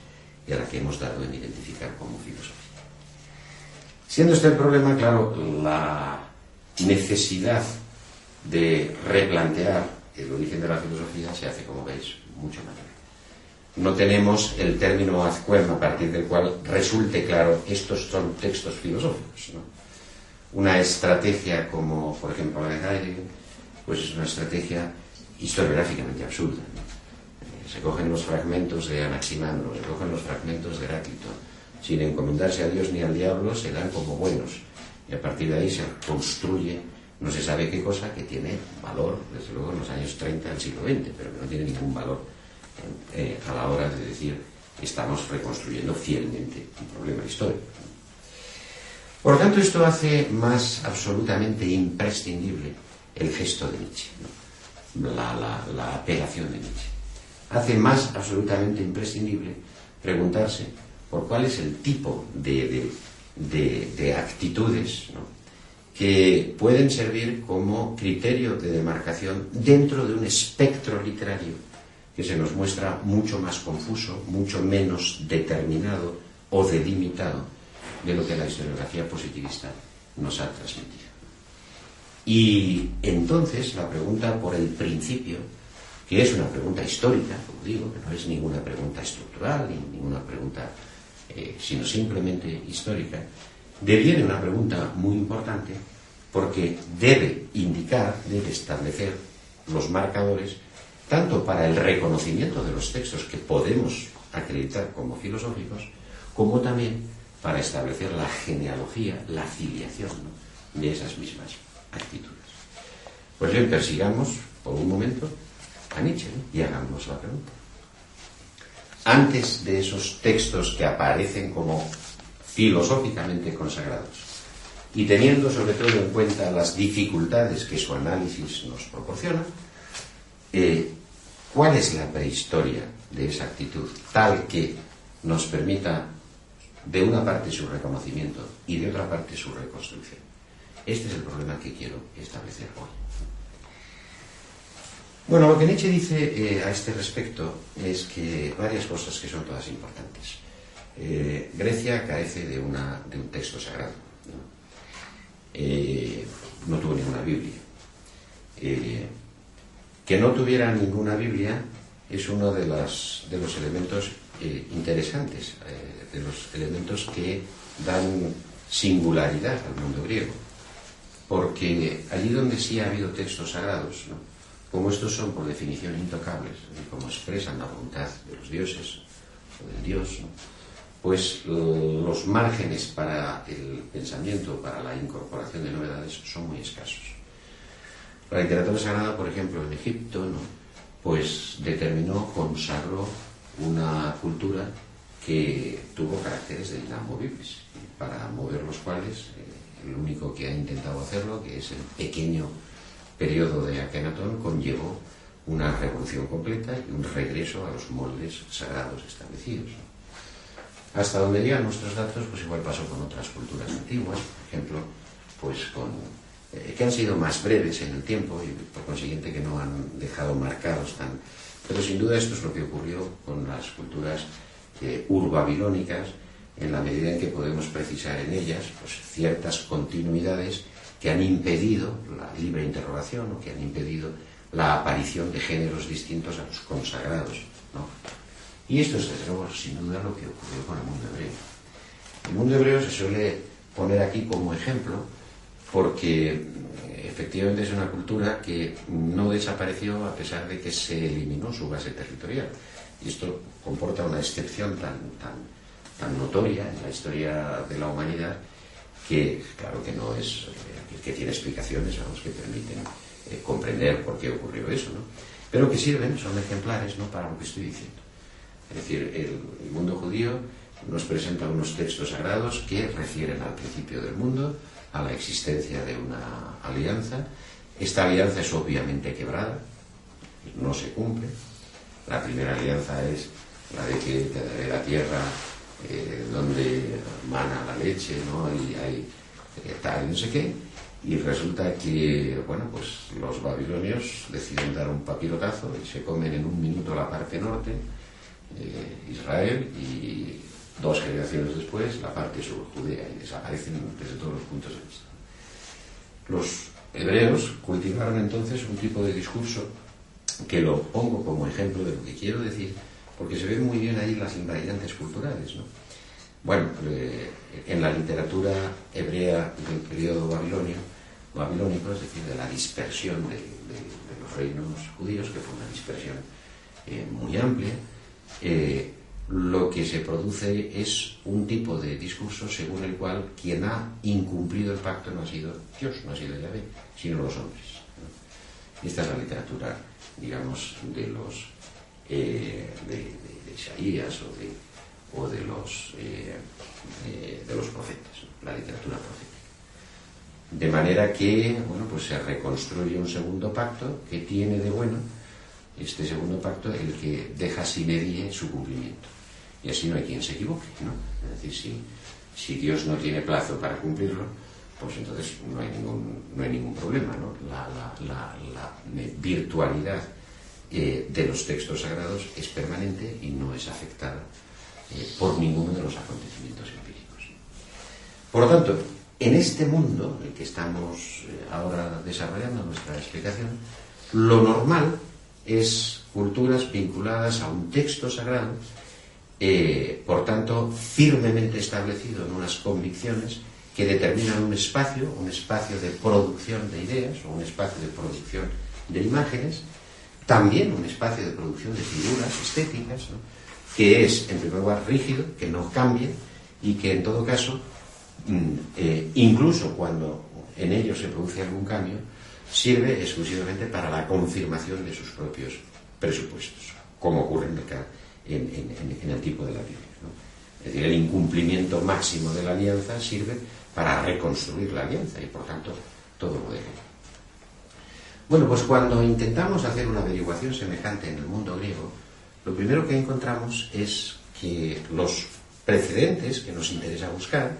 y a la que hemos dado en identificar como filosofía. Siendo este el problema, claro, la necesidad de replantear el origen de la filosofía se hace, como veis, mucho mayor. No tenemos el término azcuem a partir del cual resulte claro estos son textos filosóficos. Una estrategia como, por ejemplo, la de Heidegger, pues es una estrategia historiográficamente absurda. Eh, se cogen los fragmentos de Anaximandro, se cogen los fragmentos de Heráclito, sin encomendarse a Dios ni al diablo, se dan como buenos. Y a partir de ahí se construye no se sabe qué cosa que tiene valor, desde luego, en los años 30 del siglo XX, pero que no tiene ningún valor eh, a la hora de decir estamos reconstruyendo fielmente un problema histórico. Por lo tanto, esto hace más absolutamente imprescindible el gesto de Nietzsche, la, apelación de Nietzsche. Hace más absolutamente imprescindible preguntarse por cuál es el tipo de, de actitudes que pueden servir como criterio de demarcación dentro de un espectro literario que se nos muestra mucho más confuso, mucho menos determinado o delimitado de lo que la historiografía positivista nos ha transmitido. Y entonces la pregunta por el principio, que es una pregunta histórica, como digo, que no es ninguna pregunta estructural ni ninguna pregunta, eh, sino simplemente histórica, deviene una pregunta muy importante porque debe indicar, debe establecer los marcadores tanto para el reconocimiento de los textos que podemos acreditar como filosóficos, como también para establecer la genealogía, la filiación de esas mismas actitudes. Pues bien, persigamos por un momento a Nietzsche y hagamos la pregunta. Antes de esos textos que aparecen como filosóficamente consagrados y teniendo sobre todo en cuenta las dificultades que su análisis nos proporciona, eh, ¿cuál es la prehistoria de esa actitud tal que nos permita de una parte su reconocimiento y de otra parte su reconstrucción? Este es el problema que quiero establecer hoy. Bueno, lo que Nietzsche dice eh, a este respecto es que varias cosas que son todas importantes. Eh, Grecia carece de, un texto sagrado. no tuvo ninguna Biblia. Que no tuviera ninguna Biblia es uno de, los elementos interesantes, de los elementos que dan singularidad al mundo griego. Porque allí donde sí ha habido textos sagrados, como estos son por definición intocables, y como expresan la voluntad de los dioses o del dios, pues los márgenes para el pensamiento, para la incorporación de novedades son muy escasos. La literatura sagrada, por ejemplo, en Egipto, pues determinó, consagró una cultura que tuvo caracteres de inamovibles, para mover los cuales eh, el único que ha intentado hacerlo, que es el pequeño periodo de Akenatón conllevó una revolución completa y un regreso a los moldes sagrados establecidos. Hasta donde llegan nuestros datos, pues igual pasó con otras culturas antiguas, por ejemplo, pues con eh, que han sido más breves en el tiempo y por consiguiente que no han dejado marcados tan. Pero sin duda esto es lo que ocurrió con las culturas eh, urbabilónicas, en la medida en que podemos precisar en ellas pues, ciertas continuidades que han impedido la libre interrogación o que han impedido la aparición de géneros distintos a los consagrados. ¿no? Y esto es, desde luego, sin duda lo que ocurrió con el mundo hebreo. El mundo hebreo se suele poner aquí como ejemplo porque eh, efectivamente es una cultura que no desapareció a pesar de que se eliminó su base territorial. Y esto comporta una excepción tan, tan, tan notoria en la historia de la humanidad que claro que no es, eh, que tiene explicaciones vamos, que permiten eh, comprender por qué ocurrió eso, ¿no? pero que sirven, son ejemplares ¿no? para lo que estoy diciendo. Es decir, el, el mundo judío nos presenta unos textos sagrados que refieren al principio del mundo, a la existencia de una alianza. Esta alianza es obviamente quebrada, no se cumple. La primera alianza es la de que te daré la tierra eh, donde mana la leche, ¿no? Y hay eh, tal, no sé qué. Y resulta que, bueno, pues los babilonios deciden dar un papirotazo y se comen en un minuto la parte norte, eh, Israel, y dos generaciones después la parte sur, Judea, y desaparecen desde todos los puntos de vista. Los hebreos cultivaron entonces un tipo de discurso que lo pongo como ejemplo de lo que quiero decir, porque se ven muy bien ahí las invariantes culturales. ¿no? Bueno, eh, en la literatura hebrea del periodo babilonio, babilónico, es decir, de la dispersión de, los reinos judíos, que fue una dispersión eh, muy amplia, eh, lo que se produce es un tipo de discurso según el cual quien ha incumplido el pacto no ha sido Dios, no ha sido Yahvé, sino los hombres. Esta es la literatura, digamos, de los eh, de, Isaías o de, o de los eh, eh, de los profetas, la literatura profética. De manera que, bueno, pues se reconstruye un segundo pacto que tiene de bueno este segundo pacto el que deja sin edie su cumplimiento. Y así no hay quien se equivoque, ¿no? Es decir, si, si Dios no tiene plazo para cumplirlo, pues entonces no hay ningún, no hay ningún problema, ¿no? La, virtualidad eh, de los textos sagrados es permanente y no es afectada eh, por ninguno de los acontecimientos empíricos. Por lo tanto, en este mundo en el que estamos eh, ahora desarrollando nuestra explicación, lo normal es culturas vinculadas a un texto sagrado eh, por tanto, firmemente establecido en unas convicciones que determinan un espacio, un espacio de producción de ideas o un espacio de producción de imágenes, también un espacio de producción de figuras estéticas, que es, en primer lugar, rígido, que no cambie y que, en todo caso, mm, eh, incluso cuando en ello se produce algún cambio, sirve exclusivamente para la confirmación de sus propios presupuestos, como ocurre en el caso en, el tipo de la Biblia. Es decir, el incumplimiento máximo de la alianza sirve para reconstruir la alianza y, por tanto, todo lo de Bueno, pues cuando intentamos hacer una averiguación semejante en el mundo griego, lo primero que encontramos es que los precedentes que nos interesa buscar,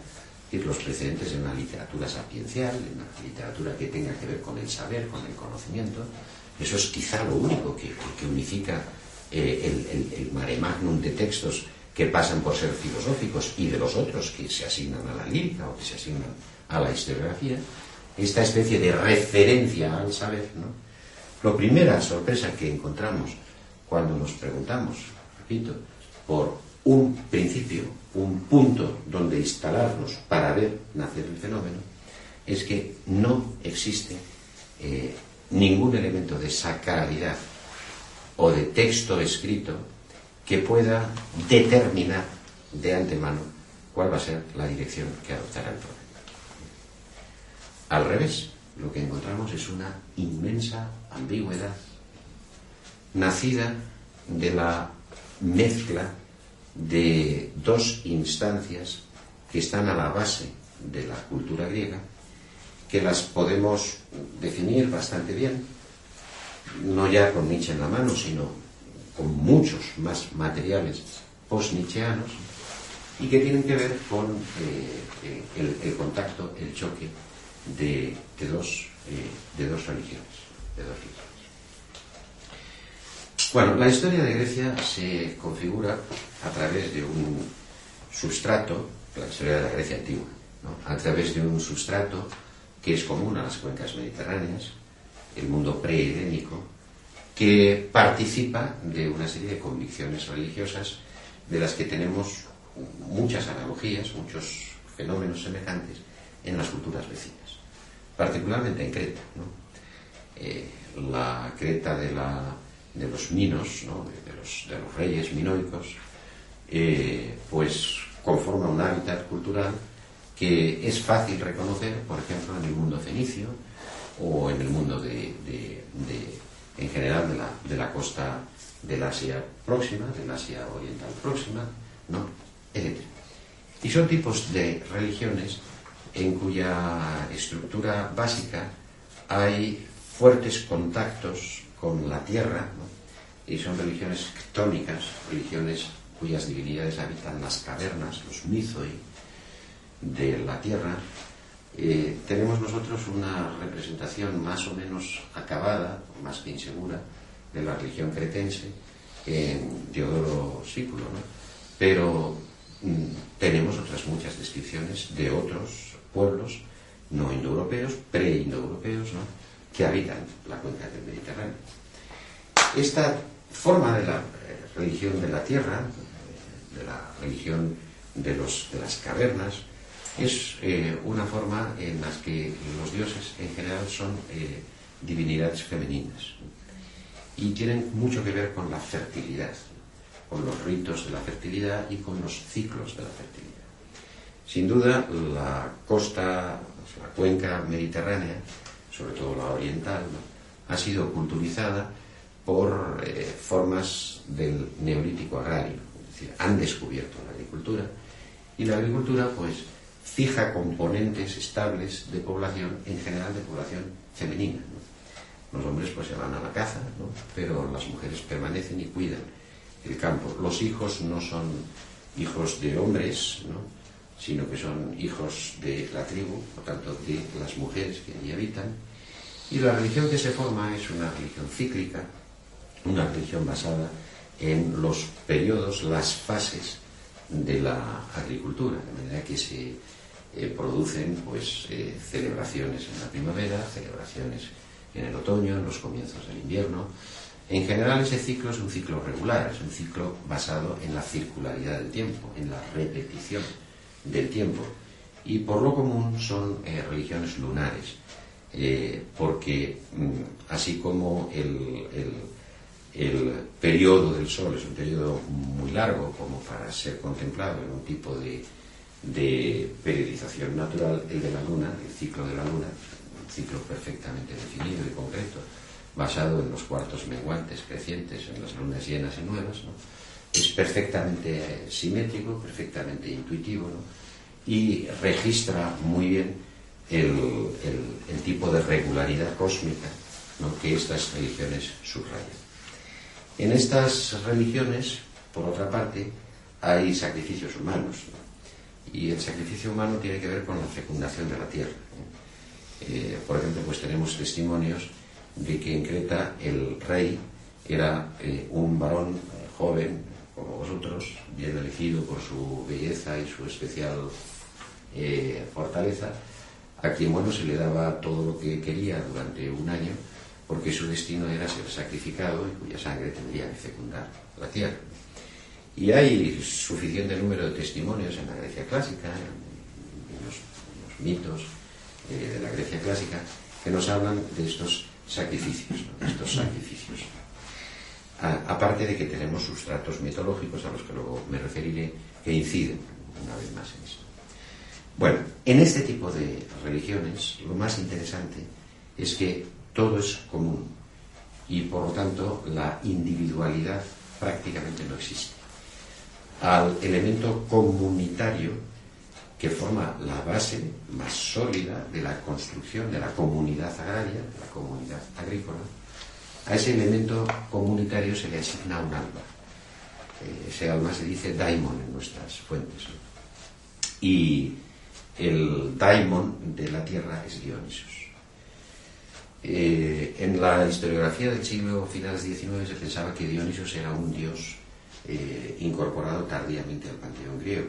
decir, los precedentes en una literatura sapiencial, en una literatura que tenga que ver con el saber, con el conocimiento, eso es quizá lo único que unifica eh, el, mare magnum de textos que pasan por ser filosóficos y de los otros que se asignan a la lírica o que se asignan a la historiografía, esta especie de referencia al saber, ¿no? La primera sorpresa que encontramos cuando nos preguntamos, repito, por un principio, un punto donde instalarnos para ver nacer el fenómeno, es que no existe eh, ningún elemento de sacralidad o de texto escrito que pueda determinar de antemano cuál va a ser la dirección que adoptará el problema. Al revés, lo que encontramos es una inmensa ambigüedad nacida de la mezcla de dos instancias que están a la base de la cultura griega, que las podemos definir bastante bien no ya con Nietzsche en la mano, sino con muchos más materiales post-nietzscheanos, y que tienen que ver con eh, eh, el, contacto, el choque de, dos, eh, de dos religiones. De dos. Bueno, la historia de Grecia se configura a través de un sustrato, la historia de la Grecia antigua, a través de un sustrato que es común a las cuencas mediterráneas, el mundo prehelénico, que participa de una serie de convicciones religiosas de las que tenemos muchas analogías, muchos fenómenos semejantes en las culturas vecinas, particularmente en Creta. Eh, la Creta de, los minos, de, los, reyes minoicos, eh, pues conforma un hábitat cultural que es fácil reconocer, por ejemplo, en el mundo fenicio, o en el mundo de, en general de la, de la costa del Asia próxima, del Asia oriental próxima, ¿no? etc. Y son tipos de religiones en cuya estructura básica hay fuertes contactos con la tierra, y son religiones tónicas, religiones cuyas divinidades habitan las cavernas, los mizoi de la tierra, eh, tenemos nosotros una representación más o menos acabada, más que insegura, de la religión cretense en Diodoro Sículo, ¿no? pero mm, tenemos otras muchas descripciones de otros pueblos no indoeuropeos, pre-indoeuropeos, ¿no? que habitan la cuenca del Mediterráneo. Esta forma de la eh, religión de la tierra, de la religión de, los, de las cavernas, es eh, una forma en la que los dioses en general son eh, divinidades femeninas y tienen mucho que ver con la fertilidad, con los ritos de la fertilidad y con los ciclos de la fertilidad. Sin duda, la costa, la cuenca mediterránea, sobre todo la oriental, ha sido culturizada por eh, formas del neolítico agrario, es decir, han descubierto la agricultura y la agricultura pues fija componentes estables de población, en general de población femenina. Los hombres pues se van a la caza, pero las mujeres permanecen y cuidan el campo. Los hijos no son hijos de hombres, sino que son hijos de la tribu, por tanto de las mujeres que allí habitan. Y la religión que se forma es una religión cíclica, una religión basada en los periodos, las fases de la agricultura, de manera que se eh, producen pues eh, celebraciones en la primavera, celebraciones en el otoño, en los comienzos del invierno. En general ese ciclo es un ciclo regular, es un ciclo basado en la circularidad del tiempo, en la repetición del tiempo. Y por lo común son eh, religiones lunares, porque mm, así como el el periodo del Sol es un periodo muy largo como para ser contemplado en un tipo de, periodización natural, el de la Luna, el ciclo de la Luna, un ciclo perfectamente definido y concreto, basado en los cuartos menguantes crecientes, en las lunas llenas y nuevas, es perfectamente simétrico, perfectamente intuitivo y registra muy bien el, tipo de regularidad cósmica que estas religiones subrayan. En estas religiones, por otra parte, hay sacrificios humanos. Y el sacrificio humano tiene que ver con la fecundación de la tierra. Eh, por ejemplo, pues tenemos testimonios de que en Creta el rey era eh, un varón eh, joven, como vosotros, bien elegido por su belleza y su especial fortaleza, a quien bueno se le daba todo lo que quería durante un año porque su destino era ser sacrificado y cuya sangre tendría que fecundar la tierra. Y hay suficiente número de testimonios en la Grecia clásica, en, los, mitos eh, de la Grecia clásica, que nos hablan de estos sacrificios, estos sacrificios. aparte de que tenemos sustratos mitológicos a los que luego me referiré, que inciden una vez más en esto. Bueno, en este tipo de religiones lo más interesante es que todo es común y por lo tanto la individualidad prácticamente no existe. Al elemento comunitario que forma la base más sólida de la construcción de la comunidad agraria, de la comunidad agrícola, a ese elemento comunitario se le asigna un alma. Eh, ese alma se dice daimon en nuestras fuentes. Y el daimon de la tierra es Dionisos. Eh, en la historiografía del siglo finales XIX se pensaba que Dionisos era un dios eh, incorporado tardíamente al panteón griego.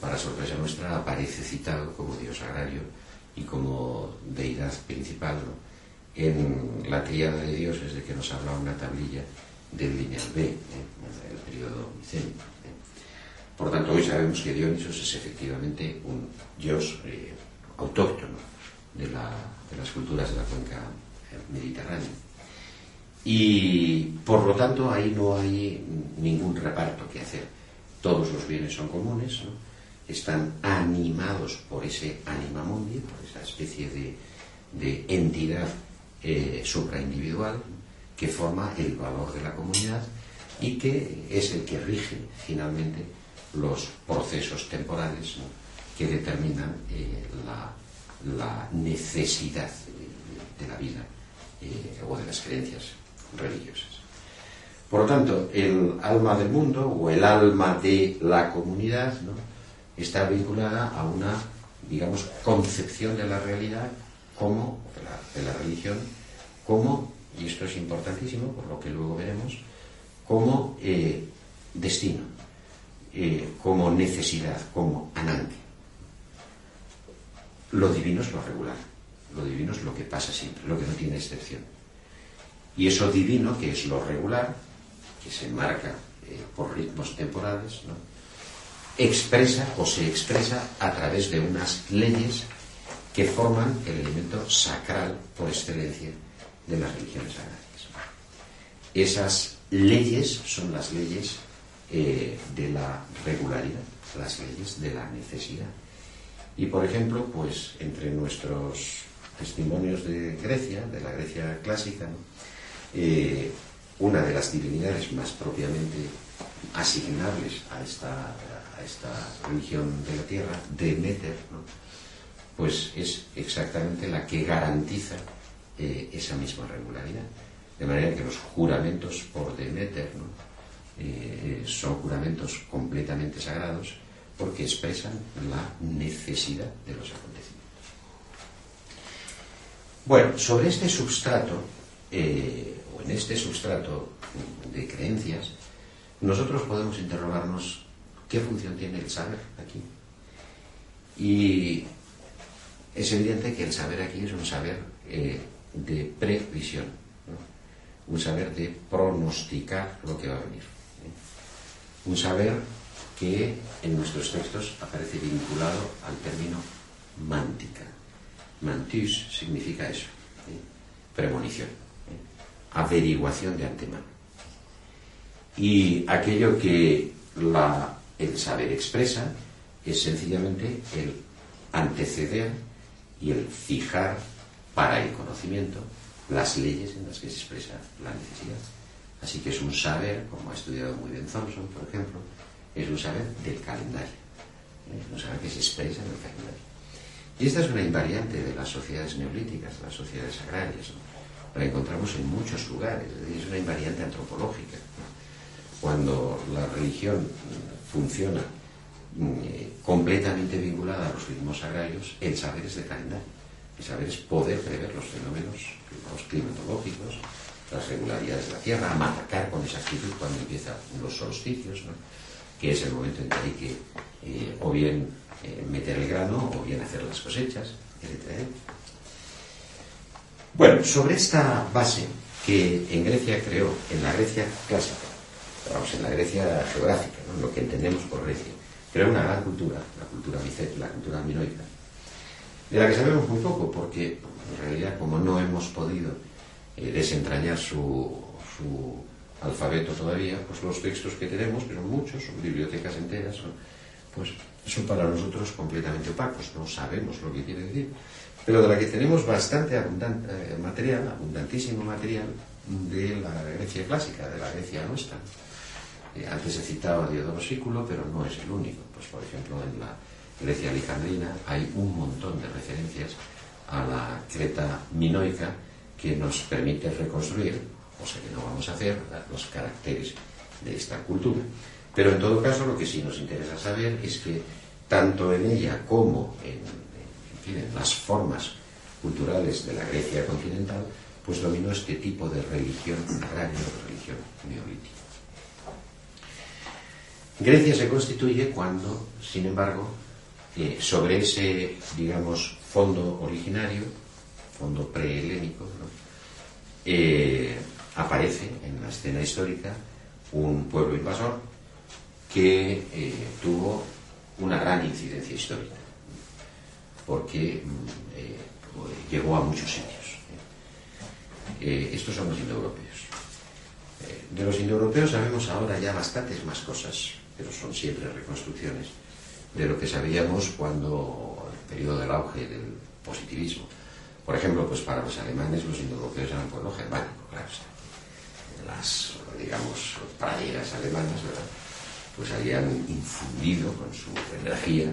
Para sorpresa nuestra aparece citado como dios agrario y como deidad principal en la tríada de dioses de que nos habla una tablilla del lineal B, ¿eh? del periodo micénico. Por tanto, hoy sabemos que Dionisos es efectivamente un dios autóctono de la de las culturas de la cuenca mediterránea. Y por lo tanto ahí no hay ningún reparto que hacer. Todos los bienes son comunes, están animados por ese anima mundi, por esa especie de, entidad eh, supraindividual que forma el valor de la comunidad y que es el que rige finalmente los procesos temporales que determinan eh, la necesidad de, la vida eh, o de las creencias religiosas. Por lo tanto, el alma del mundo o el alma de la comunidad está vinculada a una, digamos, concepción de la realidad como, de la, religión, como, y esto es importantísimo por lo que luego veremos, como eh, destino, eh, como necesidad, como ananke. lo divino es lo regular, lo divino es lo que pasa siempre, lo que no tiene excepción. Y eso divino, que es lo regular, que se marca eh, por ritmos temporales, expresa o se expresa a través de unas leyes que forman el elemento sacral por excelencia de las religiones agrarias. Esas leyes son las leyes eh, de la regularidad, las leyes de la necesidad. Y por ejemplo, pues entre nuestros testimonios de Grecia, de la Grecia clásica, eh, una de las divinidades más propiamente asignables a esta, religión de la tierra, Demeter, pues es exactamente la que garantiza eh, esa misma regularidad. De manera que los juramentos por Demeter eh, son juramentos completamente sagrados porque expresan la necesidad de los acontecimientos. Bueno, sobre este substrato, en este substrato de creencias, nosotros podemos interrogarnos qué función tiene el saber aquí. Y es evidente que el saber aquí es un saber eh, de previsión, un saber de pronosticar lo que va a venir, un saber que en nuestros textos aparece vinculado al término mántica. Mantus significa eso, premonición, averiguación de antemano. Y aquello que el saber expresa es sencillamente el anteceder y el fijar para el conocimiento las leyes en las que se expresa la necesidad. Así que es un saber, como ha estudiado muy bien Thompson, por ejemplo, es un saber del calendario, es un saber que se expresa en el calendario. Y esta es una invariante de las sociedades neolíticas, de las sociedades agrarias. La encontramos en muchos lugares, es una invariante antropológica. Cuando la religión funciona mm, completamente vinculada a los ritmos agrarios, el saber es de calendario. El saber es poder prever los fenómenos los climatológicos, las regularidades de la Tierra, marcar con exactitud cuando empiezan los solsticios, que es el momento en que hay que eh, o bien eh, meter el grano o bien hacer las cosechas, etc. Bueno, sobre esta base que en Grecia creó, en la Grecia clásica, vamos, en la Grecia geográfica, lo que entendemos por Grecia, creó una gran cultura, la cultura la cultura minoica, de la que sabemos muy poco, porque en realidad como no hemos podido eh, desentrañar su, alfabeto todavía, pues los textos que tenemos, que son muchos, son bibliotecas enteras, pues son para nosotros completamente opacos, no sabemos lo que quiere decir. Pero de la que tenemos bastante abundante, eh, material, abundantísimo material de la Grecia clásica, de la Grecia nuestra. Eh, antes he citado a Diodoro Sículo, pero no es el único. Pues por ejemplo en la Grecia alejandrina hay un montón de referencias a la Creta minoica que nos permite reconstruir, cosa que no vamos a hacer, los caracteres de esta cultura. Pero en todo caso, lo que sí nos interesa saber es que tanto en ella como en, las formas culturales de la Grecia continental, pues dominó este tipo de religión agraria o religión neolítica. Grecia se constituye cuando, sin embargo, eh, sobre ese, digamos, fondo originario, fondo prehelénico, eh, aparece en la escena histórica un pueblo invasor que eh, tuvo una gran incidencia histórica, porque mm, eh, llegó a muchos sitios. estos son los indoeuropeos. de los indoeuropeos sabemos ahora ya bastantes más cosas, pero son siempre reconstrucciones de lo que sabíamos cuando el periodo del auge del positivismo. Por ejemplo, pues para los alemanes los indoeuropeos eran pueblo germánico, claro. Las, digamos, praderas alemanas, ¿verdad? Pues habían infundido con su energía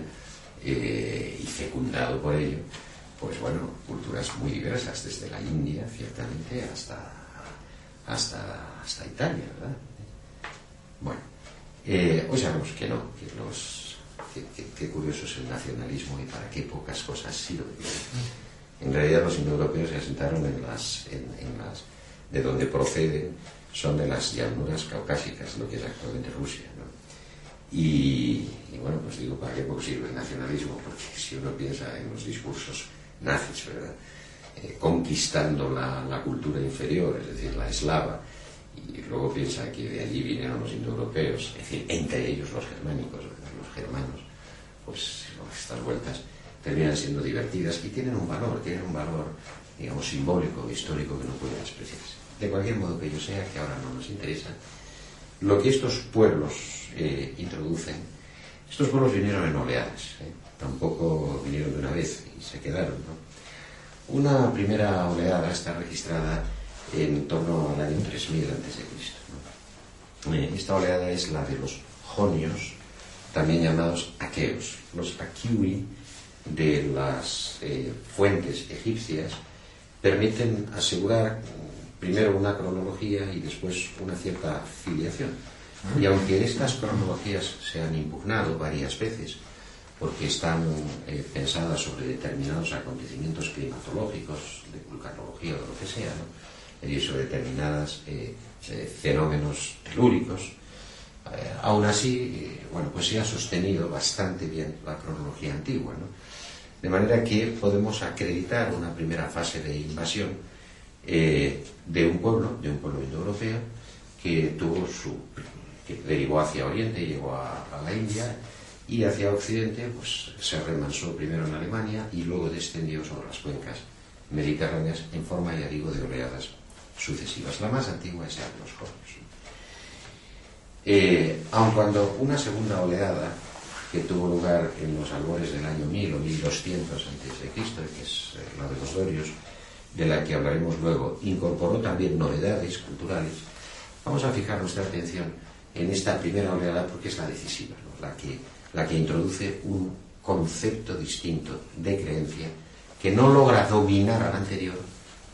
eh, y fecundado por ello, pues bueno, culturas muy diversas, desde la India, ciertamente, hasta, hasta, hasta Italia, ¿verdad? Bueno, eh, hoy sabemos que no, que los qué, curioso es el nacionalismo y para qué pocas cosas sirve. En realidad los indoeuropeos se asentaron en las, en, las, de donde proceden, son de las llanuras caucásicas, lo que es actualmente Rusia. Y, bueno, pues digo, ¿para qué poco sirve el nacionalismo? Porque si uno piensa en los discursos nazis, ¿verdad? Eh, conquistando la, la, cultura inferior, es decir, la eslava, y luego piensa que de allí vinieron los indoeuropeos, es decir, entre ellos los germánicos, los germanos, pues estas vueltas terminan siendo divertidas y tienen un valor, tienen un valor, digamos, simbólico, histórico que no puede despreciarse. De cualquier modo que ello sea, que ahora no nos interesa, lo que estos pueblos eh, introducen, estos pueblos vinieron en oleadas, ¿eh? tampoco vinieron de una vez y se quedaron. ¿no? Una primera oleada está registrada en torno al año 3000 a.C. esta oleada es la de los jonios, también llamados aqueos. Los aquiui de las eh, fuentes egipcias permiten asegurar primero una cronología y después una cierta filiación. Y aunque estas cronologías se han impugnado varias veces, porque están eh, pensadas sobre determinados acontecimientos climatológicos, de vulcanología o de lo que sea, ¿no? y sobre determinados eh, eh, fenómenos telúricos, eh, aún así, eh, bueno, pues se ha sostenido bastante bien la cronología antigua, ¿no? De manera que podemos acreditar una primera fase de invasión eh, de un pueblo, de un pueblo indoeuropeo, que tuvo su que derivó hacia Oriente, llegó a, la India y hacia Occidente pues se remansó primero en Alemania y luego descendió sobre las cuencas mediterráneas en forma, ya digo, de oleadas sucesivas. La más antigua es la de los jóvenes. Eh, aun cuando una segunda oleada que tuvo lugar en los albores del año 1000 o 1200 a.C., que es eh, la de los dorios, de la que hablaremos luego, incorporó también novedades culturales, vamos a fijar nuestra atención en esta primera oleada porque es la decisiva, la, que, la que introduce un concepto distinto de creencia que no logra dominar a la anterior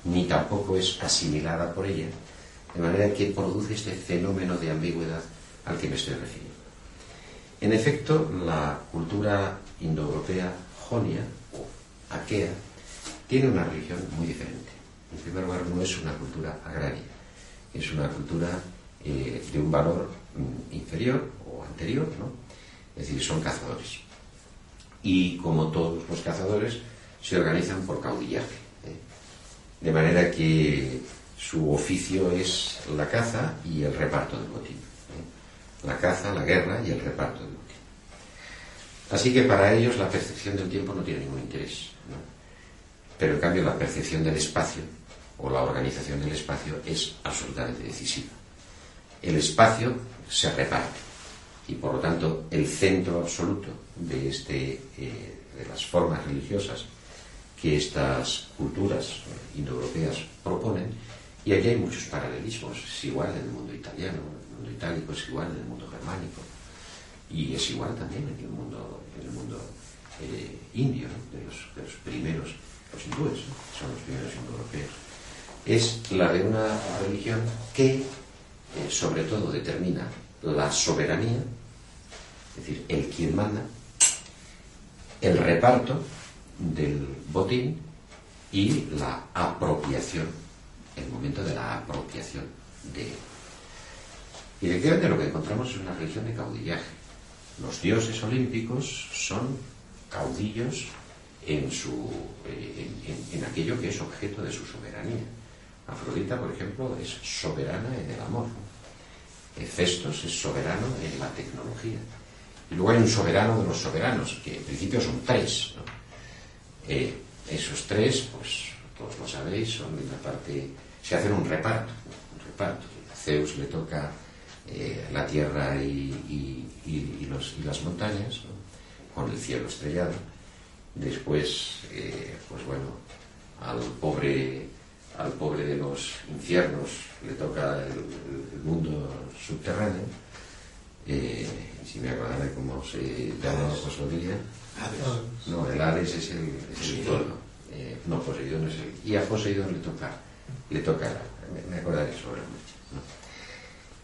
ni tampoco es asimilada por ella, de manera que produce este fenómeno de ambigüedad al que me estoy refiriendo. En efecto, la cultura indoeuropea jonia o aquea tiene una religión muy diferente. En primer lugar, no es una cultura agraria, es una cultura eh, de un valor mm, inferior o anterior, ¿no? Es decir, son cazadores. Y como todos los cazadores, se organizan por caudillaje. ¿eh? De manera que su oficio es la caza y el reparto del botín. ¿eh? La caza, la guerra y el reparto del botín. Así que para ellos la percepción del tiempo no tiene ningún interés. Pero en cambio la percepción del espacio o la organización del espacio es absolutamente decisiva. El espacio se reparte y por lo tanto el centro absoluto de, este, eh, de las formas religiosas que estas culturas indoeuropeas proponen, y allí hay muchos paralelismos, es igual en el mundo italiano, en el mundo itálico es igual en el mundo germánico, y es igual también en el mundo, en el mundo eh, indio, de, los, primeros, los hindúes, son los primeros indoeuropeos. Es la de una religión que, eh, sobre todo, determina la soberanía, es decir, el quien manda, el reparto, del botín y la apropiación, el momento de la apropiación de él. Y efectivamente lo que encontramos es una religión de caudillaje. Los dioses olímpicos son caudillos en, su, en, en, aquello que es objeto de su soberanía. Afrodita, por ejemplo, es soberana en el amor. Hefestos es soberano en la tecnología. Y luego hay un soberano de los soberanos, que en principio son tres. Eh, esos tres, pues todos lo sabéis, son de la parte, se hacen un reparto. A Zeus le toca eh, la tierra y, las montañas, con el cielo estrellado. Después, eh, pues bueno, al pobre, al pobre de los infiernos le toca el, el mundo subterráneo. Eh, si me acordara cómo se llama, pues lo diría. No, el Hades es el, es el. Eh, no, Poseidón es el. Y a Poseidón le toca, le toca, me, me acordaré sobre. ¿no?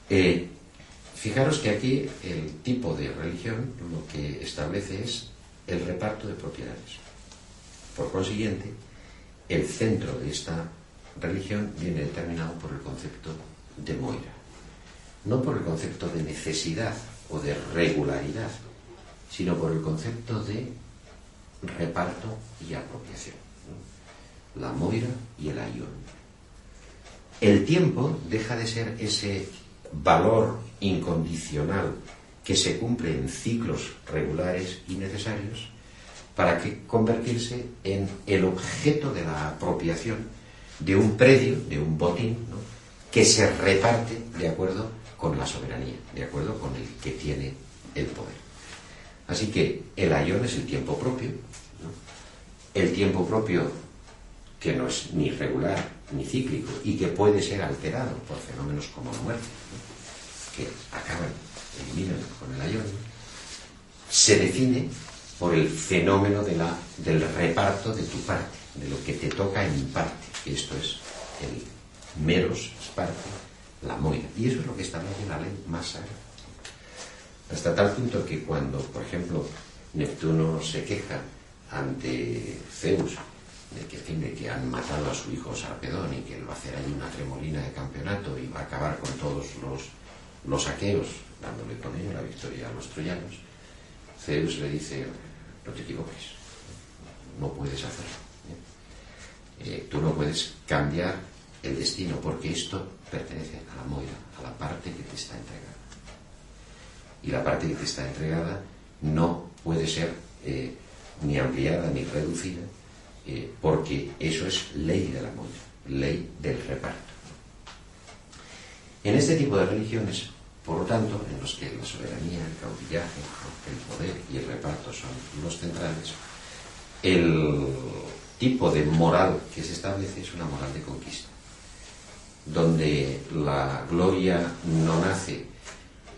Eh, fijaros que aquí el tipo de religión lo que establece es el reparto de propiedades. Por consiguiente, el centro de esta religión viene determinado por el concepto de Moira, no por el concepto de necesidad o de regularidad, sino por el concepto de reparto y apropiación. La moira y el ayón. El tiempo deja de ser ese valor incondicional que se cumple en ciclos regulares y necesarios para que convertirse en el objeto de la apropiación de un predio, de un botín, que se reparte de acuerdo con la soberanía, de acuerdo con el que tiene el poder. Así que el ayón es el tiempo propio, el tiempo propio que no es ni regular ni cíclico y que puede ser alterado por fenómenos como la muerte, que acaban, eliminan con el ayón, se define por el fenómeno de la, del reparto de tu parte, de lo que te toca en parte. Esto es el meros, es parte, la moira. Y eso es lo que establece la ley más sagrada. Hasta tal punto que cuando, por ejemplo, Neptuno se queja ante Zeus de que, de que han matado a su hijo Sarpedón y que él va a hacer ahí una tremolina de campeonato y va a acabar con todos los, los aqueos, dándole con ello la victoria a los troyanos, Zeus le dice, no te equivoques, no puedes hacerlo. ¿eh? Eh, tú no puedes cambiar el destino porque esto pertenece a la moira, a la parte que te está entregada. Y la parte que te está entregada no puede ser eh, ni ampliada ni reducida porque eso es ley de la moira, ley del reparto. En este tipo de religiones por lo tanto, en los que la soberanía, el caudillaje, el poder y el reparto son los centrales, el tipo de moral que se establece es una moral de conquista, donde la gloria no nace,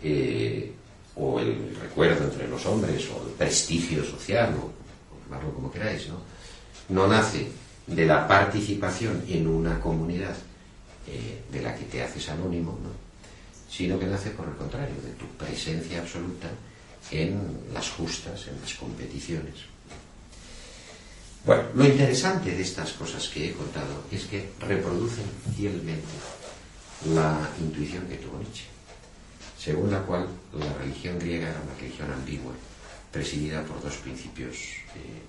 eh, o el recuerdo entre los hombres, o el prestigio social, o, llamarlo como queráis, ¿no? nace de la participación en una comunidad eh, de la que te haces anónimo, ¿no? Sino que nace por el contrario, de tu presencia absoluta en las justas, en las competiciones. Bueno, lo interesante de estas cosas que he contado es que reproducen fielmente la intuición que tuvo Nietzsche, según la cual la religión griega era una religión ambigua, presidida por dos principios eh,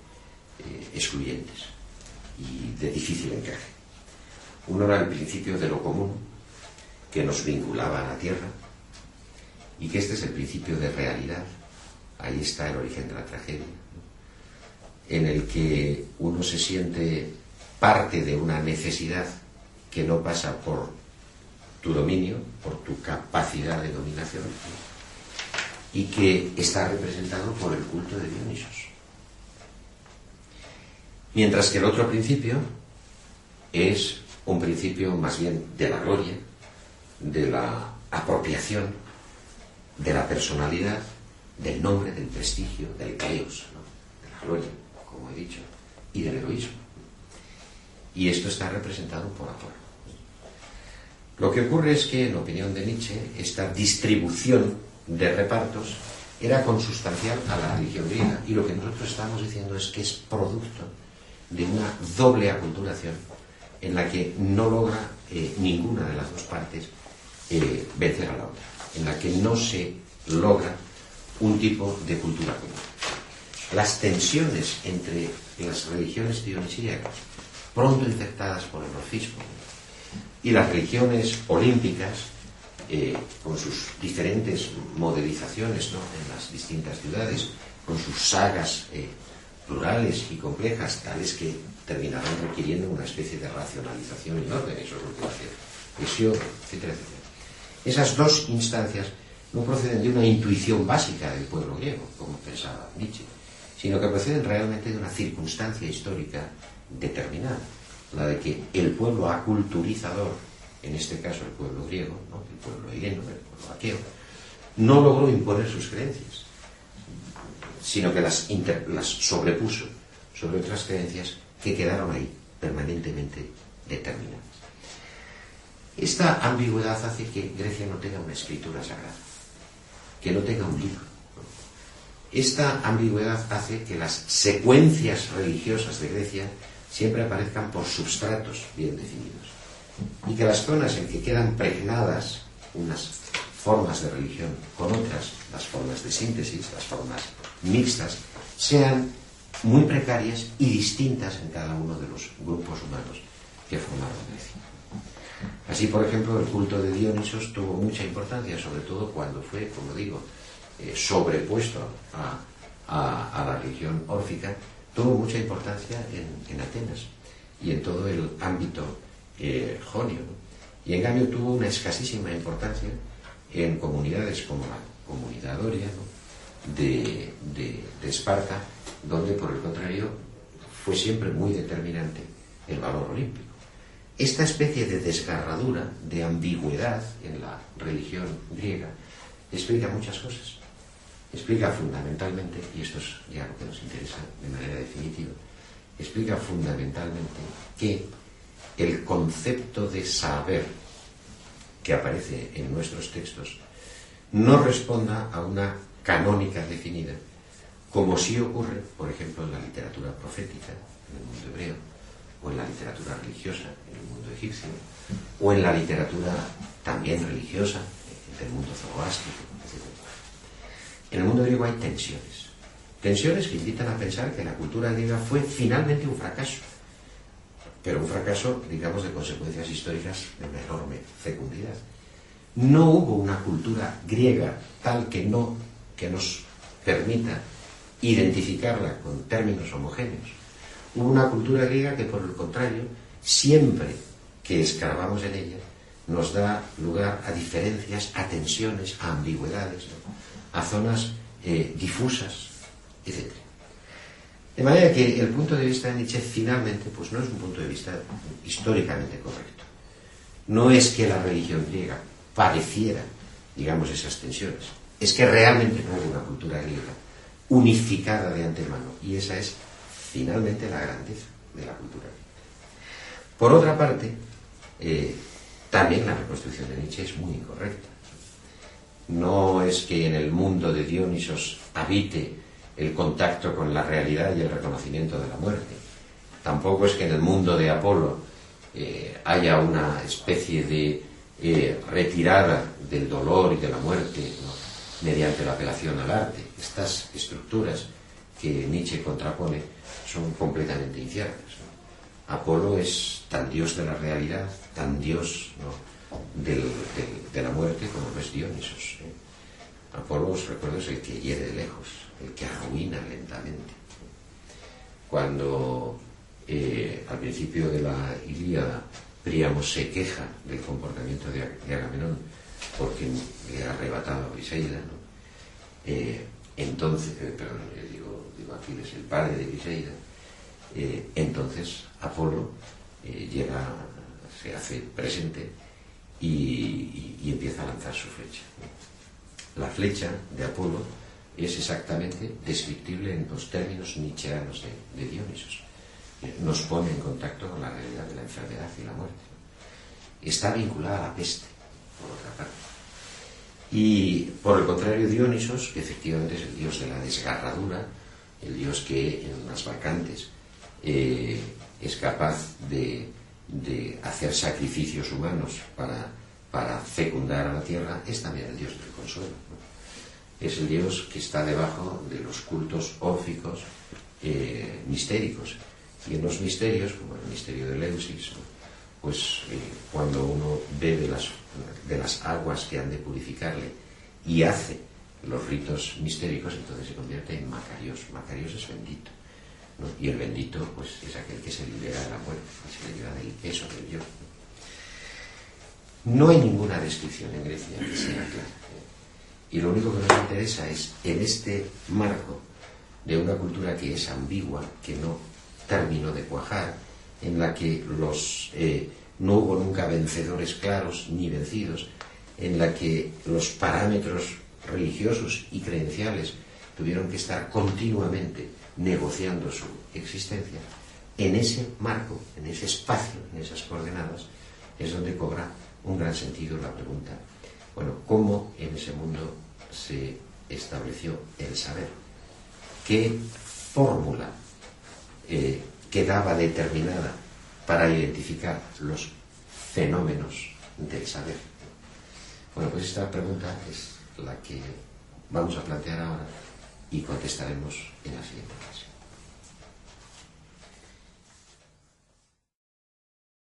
eh, excluyentes y de difícil encaje. Uno era el principio de lo común, que nos vinculaba a la tierra y que este es el principio de realidad. Ahí está el origen de la tragedia, en el que uno se siente parte de una necesidad que no pasa por tu dominio, por tu capacidad de dominación, y que está representado por el culto de Dionisos. Mientras que el otro principio es un principio más bien de la gloria, de la apropiación de la personalidad, del nombre, del prestigio, del caos, de la gloria, como he dicho, y del heroísmo. Y esto está representado por Apolo. Lo que ocurre es que, en opinión de Nietzsche, esta distribución de repartos era consustancial a la religión griega. Y lo que nosotros estamos diciendo es que es producto de una doble aculturación en la que no logra eh, ninguna de las dos partes eh, vencer a la otra, en la que no se logra un tipo de cultura común. Las tensiones entre las religiones dionisíacas, pronto infectadas por el orfismo, y las religiones olímpicas, eh, con sus diferentes modelizaciones en las distintas ciudades, con sus sagas eh, plurales y complejas, tales que terminarán requiriendo una especie de racionalización y orden, eso es lo que va a hacer etcétera, etcétera. Esas dos instancias no proceden de una intuición básica del pueblo griego, como pensaba Nietzsche, sino que proceden realmente de una circunstancia histórica determinada, la de que el pueblo aculturizador, en este caso el pueblo griego, el pueblo heleno, el pueblo aqueo, no logró imponer sus creencias, sino que las sobrepuso sobre otras creencias que quedaron ahí permanentemente determinadas. Esta ambigüedad hace que Grecia no tenga una escritura sagrada, que no tenga un libro. Esta ambigüedad hace que las secuencias religiosas de Grecia siempre aparezcan por substratos bien definidos y que las zonas en que quedan pregnadas unas formas de religión con otras, las formas de síntesis, las formas mixtas, sean muy precarias y distintas en cada uno de los grupos humanos que formaron Grecia. Así, por ejemplo, el culto de Dionisos tuvo mucha importancia, sobre todo cuando fue, como digo, eh, sobrepuesto a, la religión órfica, tuvo mucha importancia en, Atenas y en todo el ámbito eh, jonio. Y en cambio tuvo una escasísima importancia en comunidades como la comunidad doria de, de Esparta, donde por el contrario fue siempre muy determinante el valor olímpico. Esta especie de desgarradura, de ambigüedad en la religión griega, explica muchas cosas. Explica fundamentalmente, y esto es ya lo que nos interesa de manera definitiva, explica fundamentalmente que el concepto de saber que aparece en nuestros textos no responda a una canónica definida, como sí ocurre, por ejemplo, en la literatura profética, en el mundo hebreo, o en la literatura religiosa, en el mundo egipcio, o en la literatura también religiosa, del mundo zoroástrico, etc. En el mundo griego hay tensiones, tensiones que invitan a pensar que la cultura griega fue finalmente un fracaso, pero un fracaso, digamos, de consecuencias históricas de una enorme fecundidad. No hubo una cultura griega tal que no que nos permita identificarla con términos homogéneos. Una cultura griega que, por el contrario, siempre que escarbamos en ella, nos da lugar a diferencias, a tensiones, a ambigüedades, a zonas eh, difusas, etc. De manera que el punto de vista de Nietzsche finalmente pues no es un punto de vista históricamente correcto. No es que la religión griega padeciera, digamos, esas tensiones. Es que realmente no hubo una cultura griega unificada de antemano. Y esa es finalmente la grandeza de la cultura. Por otra parte, eh, también la reconstrucción de Nietzsche es muy incorrecta. No es que en el mundo de Dionisos habite el contacto con la realidad y el reconocimiento de la muerte. Tampoco es que en el mundo de Apolo eh, haya una especie de eh, retirada del dolor y de la muerte mediante la apelación al arte. Estas estructuras que Nietzsche contrapone son completamente inciertas. Apolo es tan dios de la realidad, tan dios de la muerte como lo es Dionisos. ¿eh? Apolo, os recuerdo, es el que hiere de lejos, el que arruina lentamente. Cuando eh, al principio de la Ilíada Príamo se queja del comportamiento de, Agamenón porque le ha arrebatado a Briseida, eh, entonces, eh, perdón, digo, digo Aquiles, el padre de Briseida, entonces Apolo llega, se hace presente y, empieza a lanzar su flecha. La flecha de Apolo es exactamente descriptible en los términos nietzscheanos de, Dionisos. Nos pone en contacto con la realidad de la enfermedad y la muerte. Está vinculada a la peste, por otra parte. Y por el contrario, Dionisos, que efectivamente es el dios de la desgarradura, el dios que en las vacantes eh, es capaz de, hacer sacrificios humanos para, para fecundar a la tierra, es también el dios del consuelo es el Dios que está debajo de los cultos órficos eh, mistéricos. Y en los misterios, como el misterio del Leusis, pues eh, cuando uno bebe las, de las aguas que han de purificarle y hace los ritos mistéricos, entonces se convierte en Macarios. Macarios es bendito. Y el bendito pues, es aquel que se libera de la muerte, se libera del peso del yo. No hay ninguna descripción en Grecia que sea clara. Y lo único que nos interesa es, en este marco de una cultura que es ambigua, que no terminó de cuajar, en la que los, eh, no hubo nunca vencedores claros ni vencidos, en la que los parámetros religiosos y creenciales tuvieron que estar continuamente negociando su existencia, en ese marco, en ese espacio, en esas coordenadas, es donde cobra un gran sentido la pregunta bueno, ¿cómo en ese mundo se estableció el saber? ¿Qué fórmula eh, quedaba determinada para identificar los fenómenos del saber? Bueno, pues esta pregunta es la que vamos a plantear ahora y contestaremos en la siguiente.